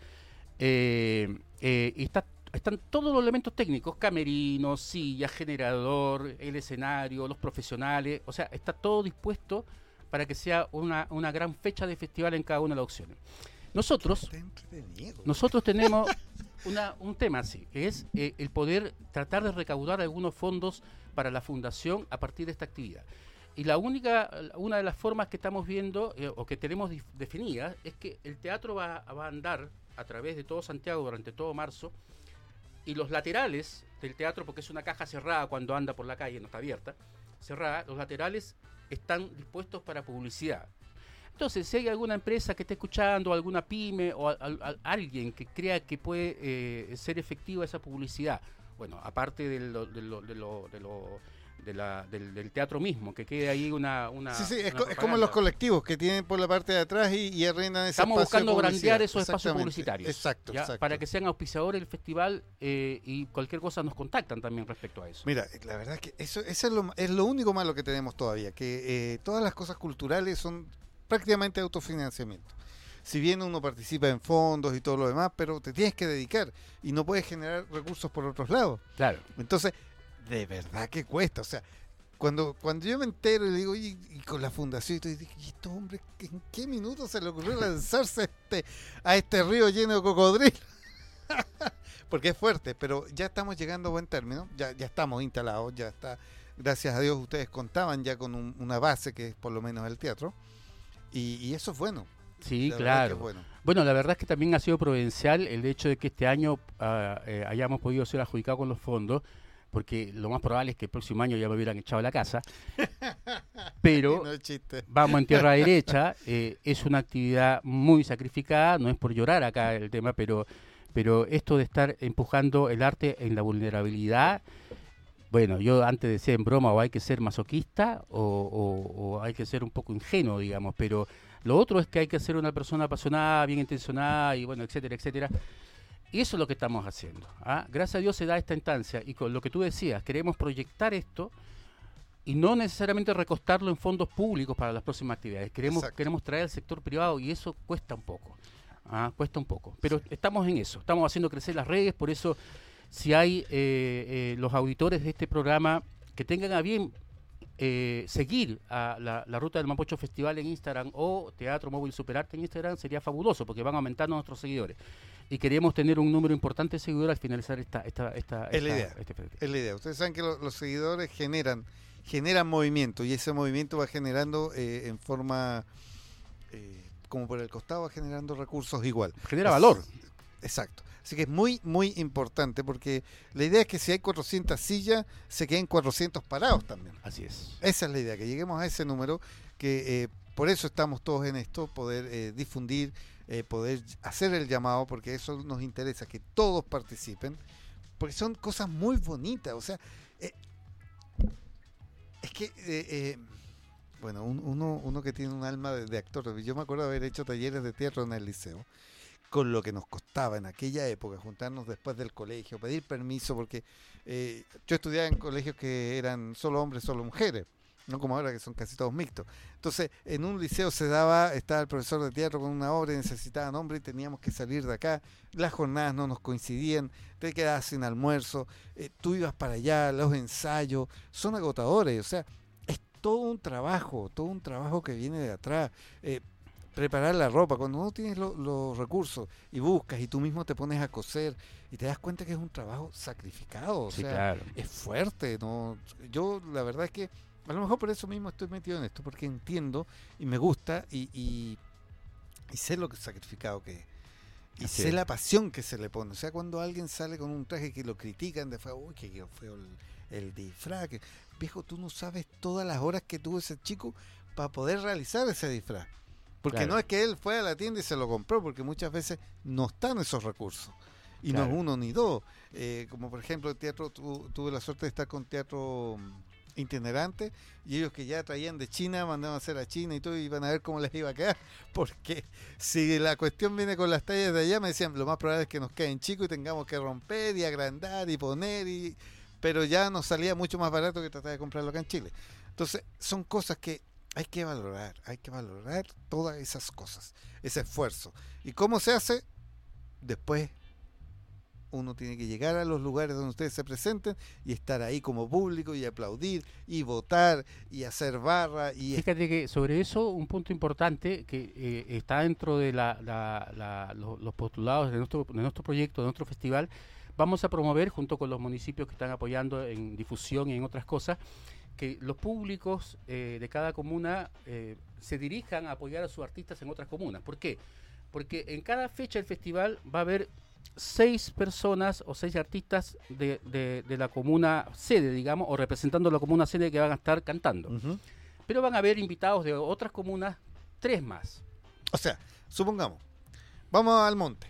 Eh, eh, y está, están todos los elementos técnicos, camerinos, silla, generador, el escenario, los profesionales, o sea, está todo dispuesto para que sea una, una gran fecha de festival en cada una de las opciones. Nosotros, nosotros tenemos una, un tema así, que es eh, el poder tratar de recaudar algunos fondos para la fundación a partir de esta actividad. Y la única, una de las formas que estamos viendo eh, o que tenemos definidas es que el teatro va, va, a andar a través de todo Santiago durante todo marzo y los laterales del teatro, porque es una caja cerrada cuando anda por la calle, no está abierta, cerrada, los laterales están dispuestos para publicidad. Entonces, si hay alguna empresa que esté escuchando, alguna pyme o alguien que crea que puede eh, ser efectiva esa publicidad, bueno, aparte de lo, de lo, de lo, del, teatro mismo, que quede ahí una... una sí, sí, es, como los colectivos que tienen por la parte de atrás y, y arrendan ese Estamos buscando brandear esos espacios publicitarios. Exacto, exacto, Para que sean auspiciadores del festival eh, y cualquier cosa nos contactan también respecto a eso. Mira, la verdad es que eso, eso es, lo, es lo único malo que tenemos todavía, que eh, todas las cosas culturales son prácticamente autofinanciamiento. Si bien uno participa en fondos y todo lo demás, pero te tienes que dedicar y no puedes generar recursos por otros lados. Claro. Entonces, de verdad que cuesta. O sea, cuando, cuando yo me entero y digo, y, con la fundación, y, digo, ¿y este hombre en qué minuto se le ocurrió lanzarse este, a este río lleno de cocodrilos? Porque es fuerte, pero ya estamos llegando a buen término, ya, ya estamos instalados, ya está, gracias a Dios ustedes contaban ya con una base que es por lo menos el teatro. Y, eso es bueno. Sí, claro. bueno. la verdad es que también ha sido providencial el hecho de que este año eh, hayamos podido ser adjudicados con los fondos, porque lo más probable es que el próximo año ya me hubieran echado a la casa. Pero vamos en tierra derecha, eh, es una actividad muy sacrificada, no es por llorar acá el tema, pero, pero esto de estar empujando el arte en la vulnerabilidad bueno, yo antes decía en broma, o hay que ser masoquista o, hay que ser un poco ingenuo, digamos, pero lo otro es que hay que ser una persona apasionada, bien intencionada y bueno, etcétera, etcétera. Y eso es lo que estamos haciendo. ¿ah? Gracias a Dios se da esta instancia y con lo que tú decías, queremos proyectar esto y no necesariamente recostarlo en fondos públicos para las próximas actividades. Queremos, queremos traer al sector privado y eso cuesta un poco. ¿ah? Cuesta un poco. Pero estamos en eso, estamos haciendo crecer las redes, por eso si hay eh, eh, los auditores de este programa que tengan a bien eh, seguir a la, ruta del Mapocho Festival en Instagram o Teatro Móvil Superarte en Instagram, sería fabuloso porque van aumentando nuestros seguidores. Y queremos tener un número importante de seguidores al finalizar esta, esta, esta, es la idea. Este es la idea. Ustedes saben que los seguidores generan, generan movimiento y ese movimiento va generando en forma, como por el costado, va generando recursos igual. Genera valor. Exacto. Así que es muy, muy importante porque la idea es que si hay 400 sillas, se queden 400 parados también. Así es. Esa es la idea, que lleguemos a ese número, que eh, por eso estamos todos en esto, poder eh, difundir, eh, poder hacer el llamado, porque eso nos interesa, que todos participen, porque son cosas muy bonitas. O sea, es que bueno, uno, uno que tiene un alma de, actor, yo me acuerdo haber hecho talleres de teatro en el liceo, con lo que nos costaba en aquella época juntarnos después del colegio, pedir permiso, porque eh, yo estudiaba en colegios que eran solo hombres, solo mujeres, no como ahora que son casi todos mixtos. Entonces, en un liceo se daba, estaba el profesor de teatro con una obra y necesitaban hombre y teníamos que salir de acá, las jornadas no nos coincidían, te quedabas sin almuerzo, eh, tú ibas para allá, los ensayos, son agotadores, o sea, es todo un trabajo, todo un trabajo que viene de atrás. Eh, preparar la ropa, cuando no tienes los recursos y buscas y tú mismo te pones a coser y te das cuenta que es un trabajo sacrificado, o sea, es fuerte, no yo la verdad es que a lo mejor por eso mismo estoy metido en esto, porque entiendo y me gusta y, y, sé lo que sacrificado que es. Y sé la pasión que se le pone. O sea, cuando alguien sale con un traje que lo critican de fue, uy, que feo el, el disfraz. viejo, tú no sabes todas las horas que tuvo ese chico para poder realizar ese disfraz. Porque no es que él fue a la tienda y se lo compró, porque muchas veces no están esos recursos. Y no es uno ni dos. Eh, como por ejemplo, el teatro, tuve la suerte de estar con teatro mm, itinerante y ellos que ya traían de China, mandaban a hacer a China y todo, y iban a ver cómo les iba a quedar. Porque si la cuestión viene con las tallas de allá, me decían, lo más probable es que nos queden chicos y tengamos que romper y agrandar y poner, y pero ya nos salía mucho más barato que tratar de comprarlo acá en Chile. Entonces, son cosas que hay que valorar, hay que valorar todas esas cosas, ese esfuerzo. ¿Y cómo se hace? Después uno tiene que llegar a los lugares donde ustedes se presenten y estar ahí como público y aplaudir y votar y hacer barra. y Fíjate que sobre eso un punto importante que eh, está dentro de la, los, postulados de nuestro, de nuestro proyecto, de nuestro festival, vamos a promover junto con los municipios que están apoyando en difusión y en otras cosas, que los públicos eh, de cada comuna eh, se dirijan a apoyar a sus artistas en otras comunas. ¿Por qué? Porque en cada fecha del festival va a haber seis personas o seis artistas de, de, la comuna sede, digamos, o representando la comuna sede que van a estar cantando. Pero van a haber invitados de otras comunas, tres más. O sea, supongamos, vamos al monte.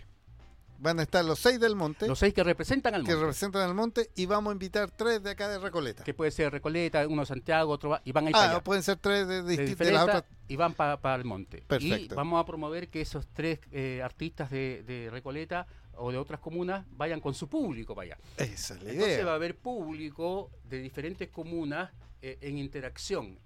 Van a estar los seis del monte. Los seis que representan al monte. Que representan al monte y vamos a invitar tres de acá de Recoleta. Que puede ser Recoleta, uno de Santiago, otro va, y van a ir ah, allá. pueden ser tres de, de, Y van para el monte. Perfecto. Y vamos a promover que esos tres eh, artistas de, Recoleta o de otras comunas vayan con su público para allá. Esa es la Entonces va a haber público de diferentes comunas eh, en interacción.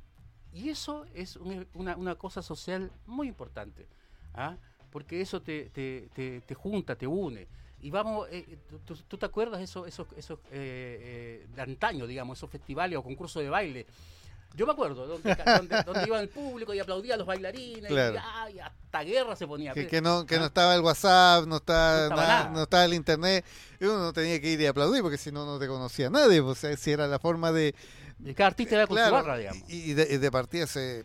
Y eso es una, una cosa social muy importante. ¿ah? Porque eso te, te, te, junta, te une. Y vamos, eh, ¿tú, te acuerdas esos, esos, esos eh, eh, de antaño, digamos, esos festivales o concursos de baile? Yo me acuerdo, donde, donde, iba el público y aplaudía a los bailarines y, hasta guerra se ponía. Que, no, que no ¿Ah? estaba el WhatsApp, no estaba, no estaba, el internet, y uno no tenía que ir y aplaudir porque si no, no te conocía nadie. O sea, si era la forma de... Y cada artista era con su barra, digamos. Y, de, de partida se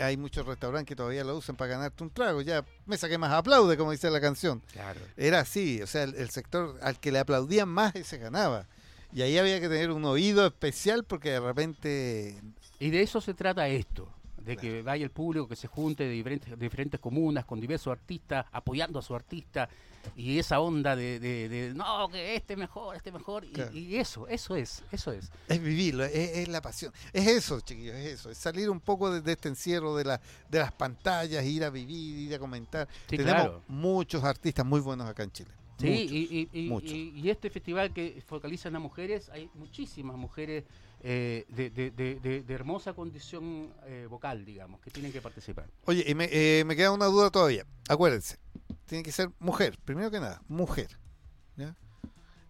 hay muchos restaurantes que todavía lo usan para ganarte un trago. Ya me saqué más aplaude, como dice la canción. Claro. Era así, o sea, el, sector al que le aplaudían más ese ganaba. Y ahí había que tener un oído especial porque de repente... Y de eso se trata esto, de que vaya el público, que se junte de diferentes, diferentes comunas con diversos artistas, apoyando a su artista, y esa onda de, de, no, que este mejor, este mejor, y, eso, eso es, eso es. Es vivirlo, es, la pasión. Es eso, chiquillos, es eso, es salir un poco de, este encierro de, la, de las pantallas, ir a vivir, ir a comentar. Tenemos muchos artistas muy buenos acá en Chile. Sí, y, y, y, este festival que focaliza en las mujeres, hay muchísimas mujeres eh, de, de, de, hermosa condición eh, vocal, digamos, que tienen que participar. Oye, y me, eh, me queda una duda todavía. Acuérdense, tiene que ser mujer, primero que nada, mujer.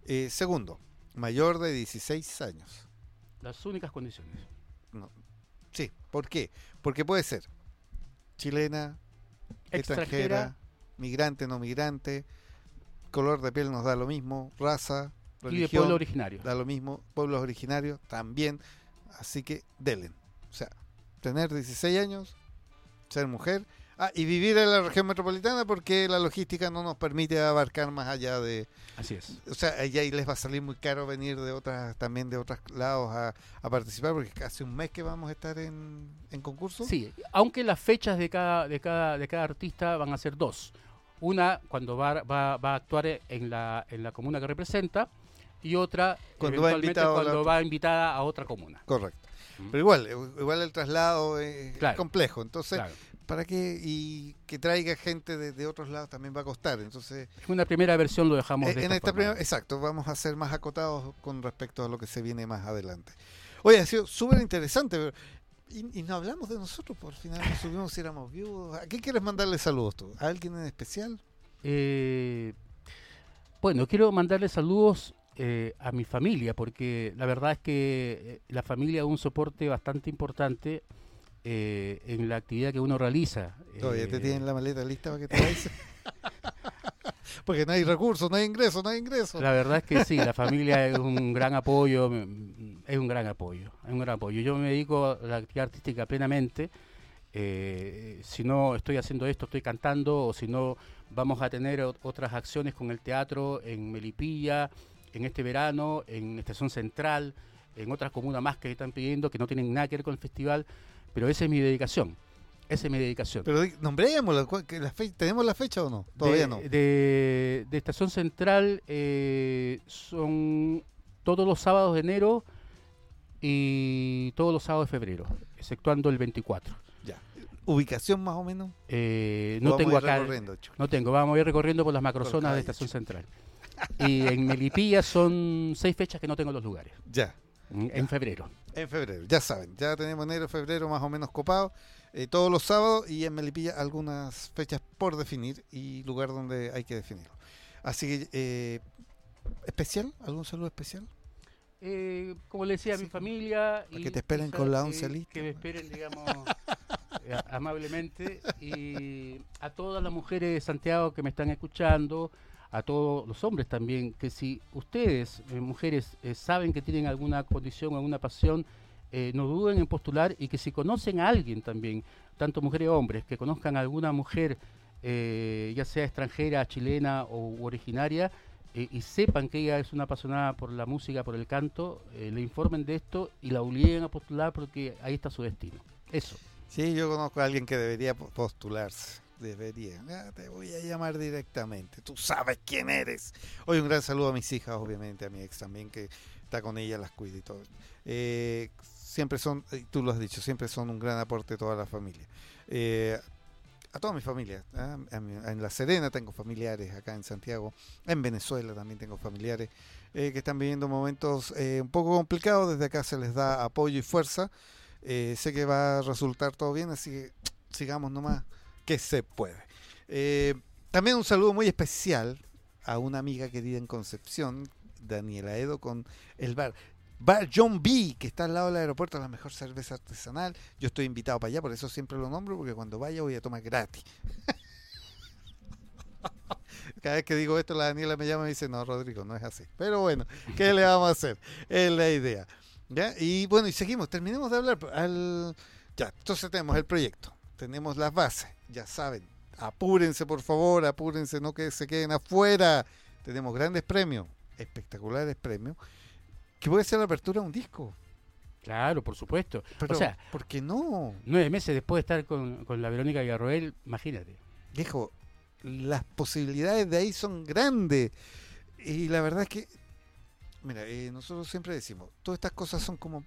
Eh, segundo, mayor de 16 años. Las únicas condiciones. Sí, ¿por qué? Porque puede ser chilena, extranjera, migrante, no migrante, color de piel nos da lo mismo, raza, religión, y de pueblo originario. Da lo mismo, pueblos originarios también. Así que delen. O sea, tener 16 años, ser mujer Ah, y vivir en la región metropolitana porque la logística no nos permite abarcar más allá de... Así es. O sea, allá ahí les va a salir muy caro venir de otras, también de otros lados a, participar porque hace un mes que vamos a estar en, en concurso. Sí, aunque las fechas de cada, de cada, de cada artista van a ser dos. Una cuando va, va, va a actuar en la, en la comuna que representa y otra cuando va cuando va invitada a otra comuna. Correcto. Pero igual, igual el traslado es complejo. Entonces, para que y que traiga gente de, otros lados también va a costar. Entonces, en una primera versión lo dejamos eh, de en esta, exacto, vamos a ser más acotados con respecto a lo que se viene más adelante. Oye, ha sido súper interesante. Y, no hablamos de nosotros, por final nos subimos si éramos vivos. ¿A qué quieres mandarle saludos tú? ¿A alguien en especial? Eh, bueno, quiero mandarle saludos eh, a mi familia, porque la verdad es que la familia es un soporte bastante importante eh, en la actividad que uno realiza. Todavía te eh, tienen la maleta lista para que te vayas. Porque no hay recursos, no hay ingresos, no hay ingresos. La verdad es que sí, la familia es un gran apoyo, es un gran apoyo, es un gran apoyo. Yo me dedico a la actividad artística plenamente. Eh, si no estoy haciendo esto, estoy cantando, o si no, vamos a tener otras acciones con el teatro en Melipilla, en este verano, en Estación Central, en otras comunas más que están pidiendo, que no tienen nada que ver con el festival. Pero esa es mi dedicación. Esa es mi dedicación. Pero nombrémosla, ¿tenemos la fecha o no? Todavía no. De, Estación Central eh, son todos los sábados de enero y todos los sábados de febrero, exceptuando el 24. Ya. ¿Ubicación más o menos? Eh, no tengo acá. No tengo, vamos a ir recorriendo por las macrozonas de Estación Central. Y en Melipilla son seis fechas que no tengo los lugares. Ya. En febrero. En febrero, ya saben, ya tenemos enero, febrero más o menos copado, eh, todos los sábados y en Melipilla algunas fechas por definir y lugar donde hay que definirlo. Así que eh, especial? ¿Algún saludo especial? Eh, como le decía a mi familia. y que te esperen con la once lista. Que me esperen, digamos, eh, amablemente. Y a todas las mujeres de Santiago que me están escuchando, a todos los hombres también, que si ustedes, eh, mujeres, saben que tienen alguna condición, alguna pasión, no duden en postular y que si conocen a alguien también, tanto mujeres como hombres, que conozcan a alguna mujer, ya sea extranjera, chilena o originaria, eh, y sepan que ella es una apasionada por la música, por el canto, eh, le informen de esto y la obliguen a postular porque ahí está su destino. Eso. Sí, yo conozco a alguien que debería postularse. Debería. te voy a llamar directamente. Tú sabes quién eres. Hoy un gran saludo a mis hijas, obviamente, a mi ex también, que está con ella, las cuida y todo. Eh, siempre son, tú lo has dicho, siempre son un gran aporte a toda la familia a toda mi familia. ¿ah? En La Serena tengo familiares, acá en Santiago, en Venezuela también tengo familiares eh, que están viviendo momentos eh, un poco complicados. Desde acá se les da apoyo y fuerza. Eh, sé que va a resultar todo bien, así que sigamos nomás que se puede. también un saludo muy especial a una amiga querida en Concepción, Daniela Edo, con el bar. Bar John B, que está al lado del aeropuerto, la mejor cerveza artesanal. Yo estoy invitado para allá, por eso siempre lo nombro, porque cuando vaya voy a tomar gratis. Cada vez que digo esto, la Daniela me llama y dice, no, Rodrigo, no es así. Pero bueno, ¿qué le vamos a hacer? Es la idea. ¿Ya? Y bueno, y seguimos, terminemos de hablar. Ya, entonces tenemos el proyecto, tenemos las bases, ya saben. Apúrense, por favor, apúrense, no que se queden afuera. Tenemos grandes premios, espectaculares premios que puede ser la apertura de un disco. Claro, por supuesto. Pero, o sea, ¿por qué no? Nueve meses después de estar con, la Verónica Villarroel, imagínate. Viejo, las posibilidades de ahí son grandes. Y la verdad es que, mira, eh, nosotros siempre decimos, todas estas cosas son como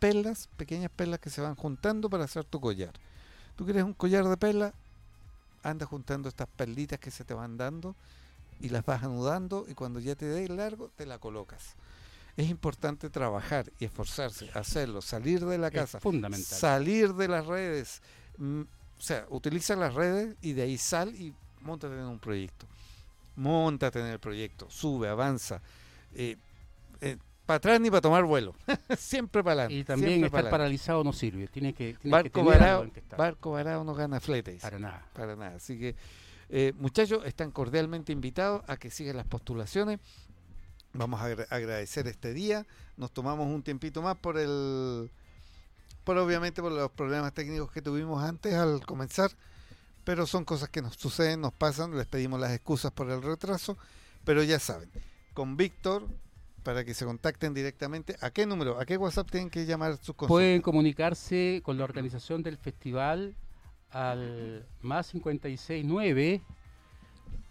perlas, pequeñas perlas que se van juntando para hacer tu collar. Tú quieres un collar de perlas, anda juntando estas perlitas que se te van dando y las vas anudando y cuando ya te dé largo, te la colocas es importante trabajar y esforzarse, hacerlo, salir de la casa, fundamental. salir de las redes, mm, o sea, utiliza las redes y de ahí sal y montate en un proyecto. Montate en el proyecto, sube, avanza. Eh, eh, para atrás ni para tomar vuelo, siempre para adelante. Y también estar paralizado no sirve, tiene que, barco, varado, barco varado no gana fletes. Para nada. Para nada. Así que, eh, muchachos, están cordialmente invitados a que sigan las postulaciones. Vamos a agradecer este día. Nos tomamos un tiempito más por el por obviamente por los problemas técnicos que tuvimos antes al comenzar, pero son cosas que nos suceden, nos pasan, les pedimos las excusas por el retraso, pero ya saben, con Víctor para que se contacten directamente, ¿a qué número, a qué WhatsApp tienen que llamar sus cosas? Pueden comunicarse con la organización del festival al más 569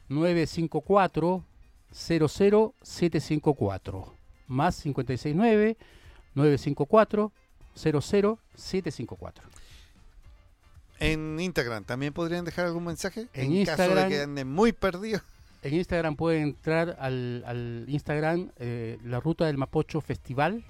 954 00754 más 569 954 00754. En Instagram también podrían dejar algún mensaje en, Instagram, caso de que anden muy perdidos. En Instagram pueden entrar al, Instagram eh, La Ruta del Mapocho Festival.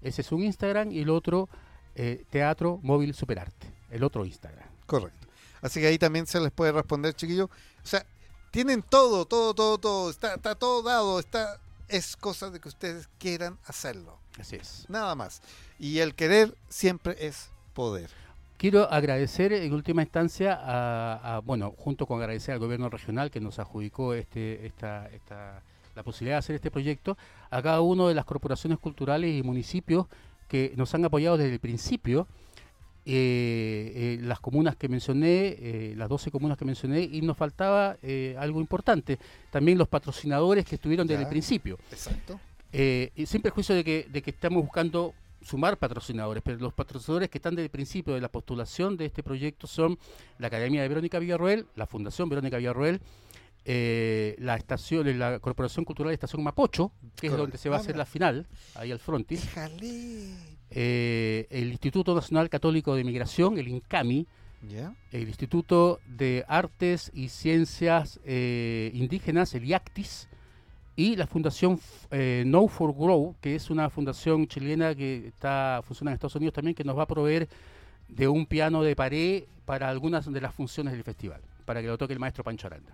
Ese es un Instagram y el otro eh, Teatro Móvil Superarte. El otro Instagram. Correcto. Así que ahí también se les puede responder, chiquillos. O sea, tienen todo, todo, todo, todo. Está, está todo dado. Está, es cosa de que ustedes quieran hacerlo. Así es. Nada más. Y el querer siempre es poder. Quiero agradecer en última instancia a, bueno, junto con agradecer al gobierno regional que nos adjudicó este, esta, esta, la posibilidad de hacer este proyecto, a cada una de las corporaciones culturales y municipios que nos han apoyado desde el principio eh, eh, las comunas que mencioné, eh, las 12 comunas que mencioné, y nos faltaba algo importante, también los patrocinadores que estuvieron desde el principio. Exacto. y sin perjuicio de que, de que estamos buscando sumar patrocinadores, pero los patrocinadores que están desde el principio de la postulación de este proyecto son la Academia de Verónica Villarroel, la Fundación Verónica Villarroel, la estación, la Corporación Cultural Estación Mapocho, que es donde se va a hacer la final, ahí al frontis. Eh, el Instituto Nacional Católico de Migración, el INCAMI, el Instituto de Artes y Ciencias eh, Indígenas, el IACTIS, y la Fundación eh, No for Grow, que es una fundación chilena que está funciona en Estados Unidos también, que nos va a proveer de un piano de pared para algunas de las funciones del festival, para que lo toque el maestro Pancho Aranda.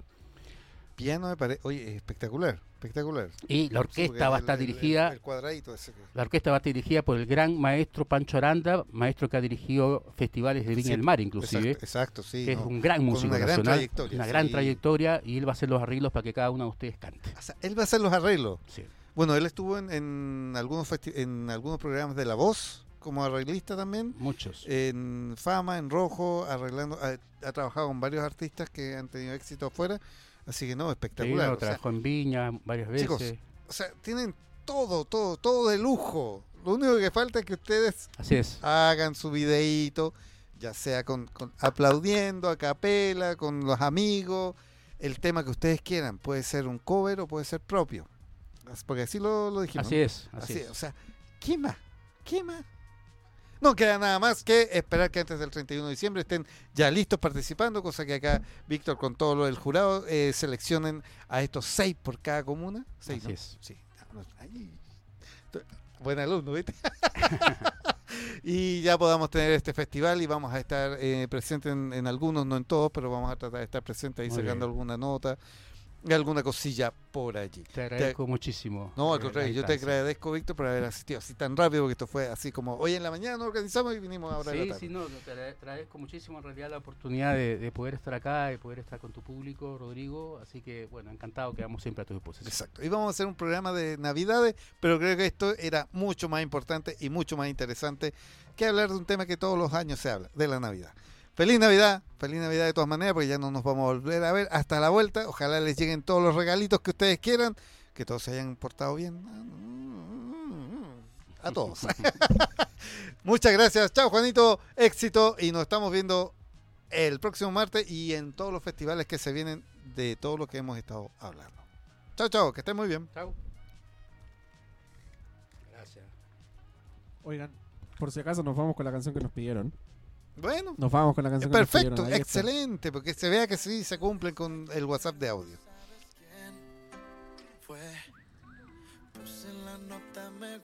Piano me parece, oye, espectacular, espectacular. Y la orquesta va a estar dirigida. El, cuadradito ese La orquesta va a estar dirigida por el gran maestro Pancho Aranda, maestro que ha dirigido festivales de Viña del Mar, inclusive. Exacto, sí. Que es un gran músico una nacional, gran trayectoria, una gran trayectoria y él va a hacer los arreglos para que cada uno de ustedes cante. O sea, él va a hacer los arreglos. Sí. Bueno, él estuvo en, en algunos en algunos programas de La Voz como arreglista también. Muchos. En Fama, en Rojo, arreglando, ha, ha trabajado con varios artistas que han tenido éxito afuera. Así que no, espectacular. Sí, trabajó en Viña varias veces. Chicos, o sea, tienen todo, todo, todo de lujo. Lo único que falta es que ustedes Así es. hagan su videíto, ya sea con, con, aplaudiendo a capela, con los amigos, el tema que ustedes quieran. Puede ser un cover o puede ser propio. Porque así lo, lo dijimos. Así es, así, así es. O sea, ¿qué más? ¿Qué más? No queda nada más que esperar que antes del 31 de diciembre estén ya listos participando, cosa que acá Víctor con todo lo del jurado eh, seleccionen a estos seis por cada comuna. Seis, Así es. Sí. Buen alumno, ¿viste? y ya podamos tener este festival y vamos a estar eh, presentes en, en, algunos, no en todos, pero vamos a tratar de estar presentes ahí Muy sacando alguna nota alguna cosilla por allí. Te agradezco te... muchísimo. No, al contrario, yo te agradezco, Víctor, por haber asistido así tan rápido, porque esto fue así como hoy en la mañana nos organizamos y vinimos ahora. Sí, sí, no, te agradezco muchísimo en realidad la oportunidad de, de, poder estar acá, de poder estar con tu público, Rodrigo. Así que, bueno, encantado, quedamos siempre a tu disposición. Exacto. Y vamos a hacer un programa de Navidades, pero creo que esto era mucho más importante y mucho más interesante que hablar de un tema que todos los años se habla, de la Navidad. Feliz Navidad, feliz Navidad de todas maneras, porque ya no nos vamos a volver a ver hasta la vuelta. Ojalá les lleguen todos los regalitos que ustedes quieran, que todos se hayan portado bien. A todos. Muchas gracias. Chao, Juanito. Éxito. Y nos estamos viendo el próximo martes y en todos los festivales que se vienen de todo lo que hemos estado hablando. Chao, chao. Que estén muy bien. Chao. Gracias. Oigan, por si acaso nos vamos con la canción que nos pidieron. Bueno, nos vamos con la canción. Perfecto, que excelente, porque se vea que sí se cumplen con el WhatsApp de audio.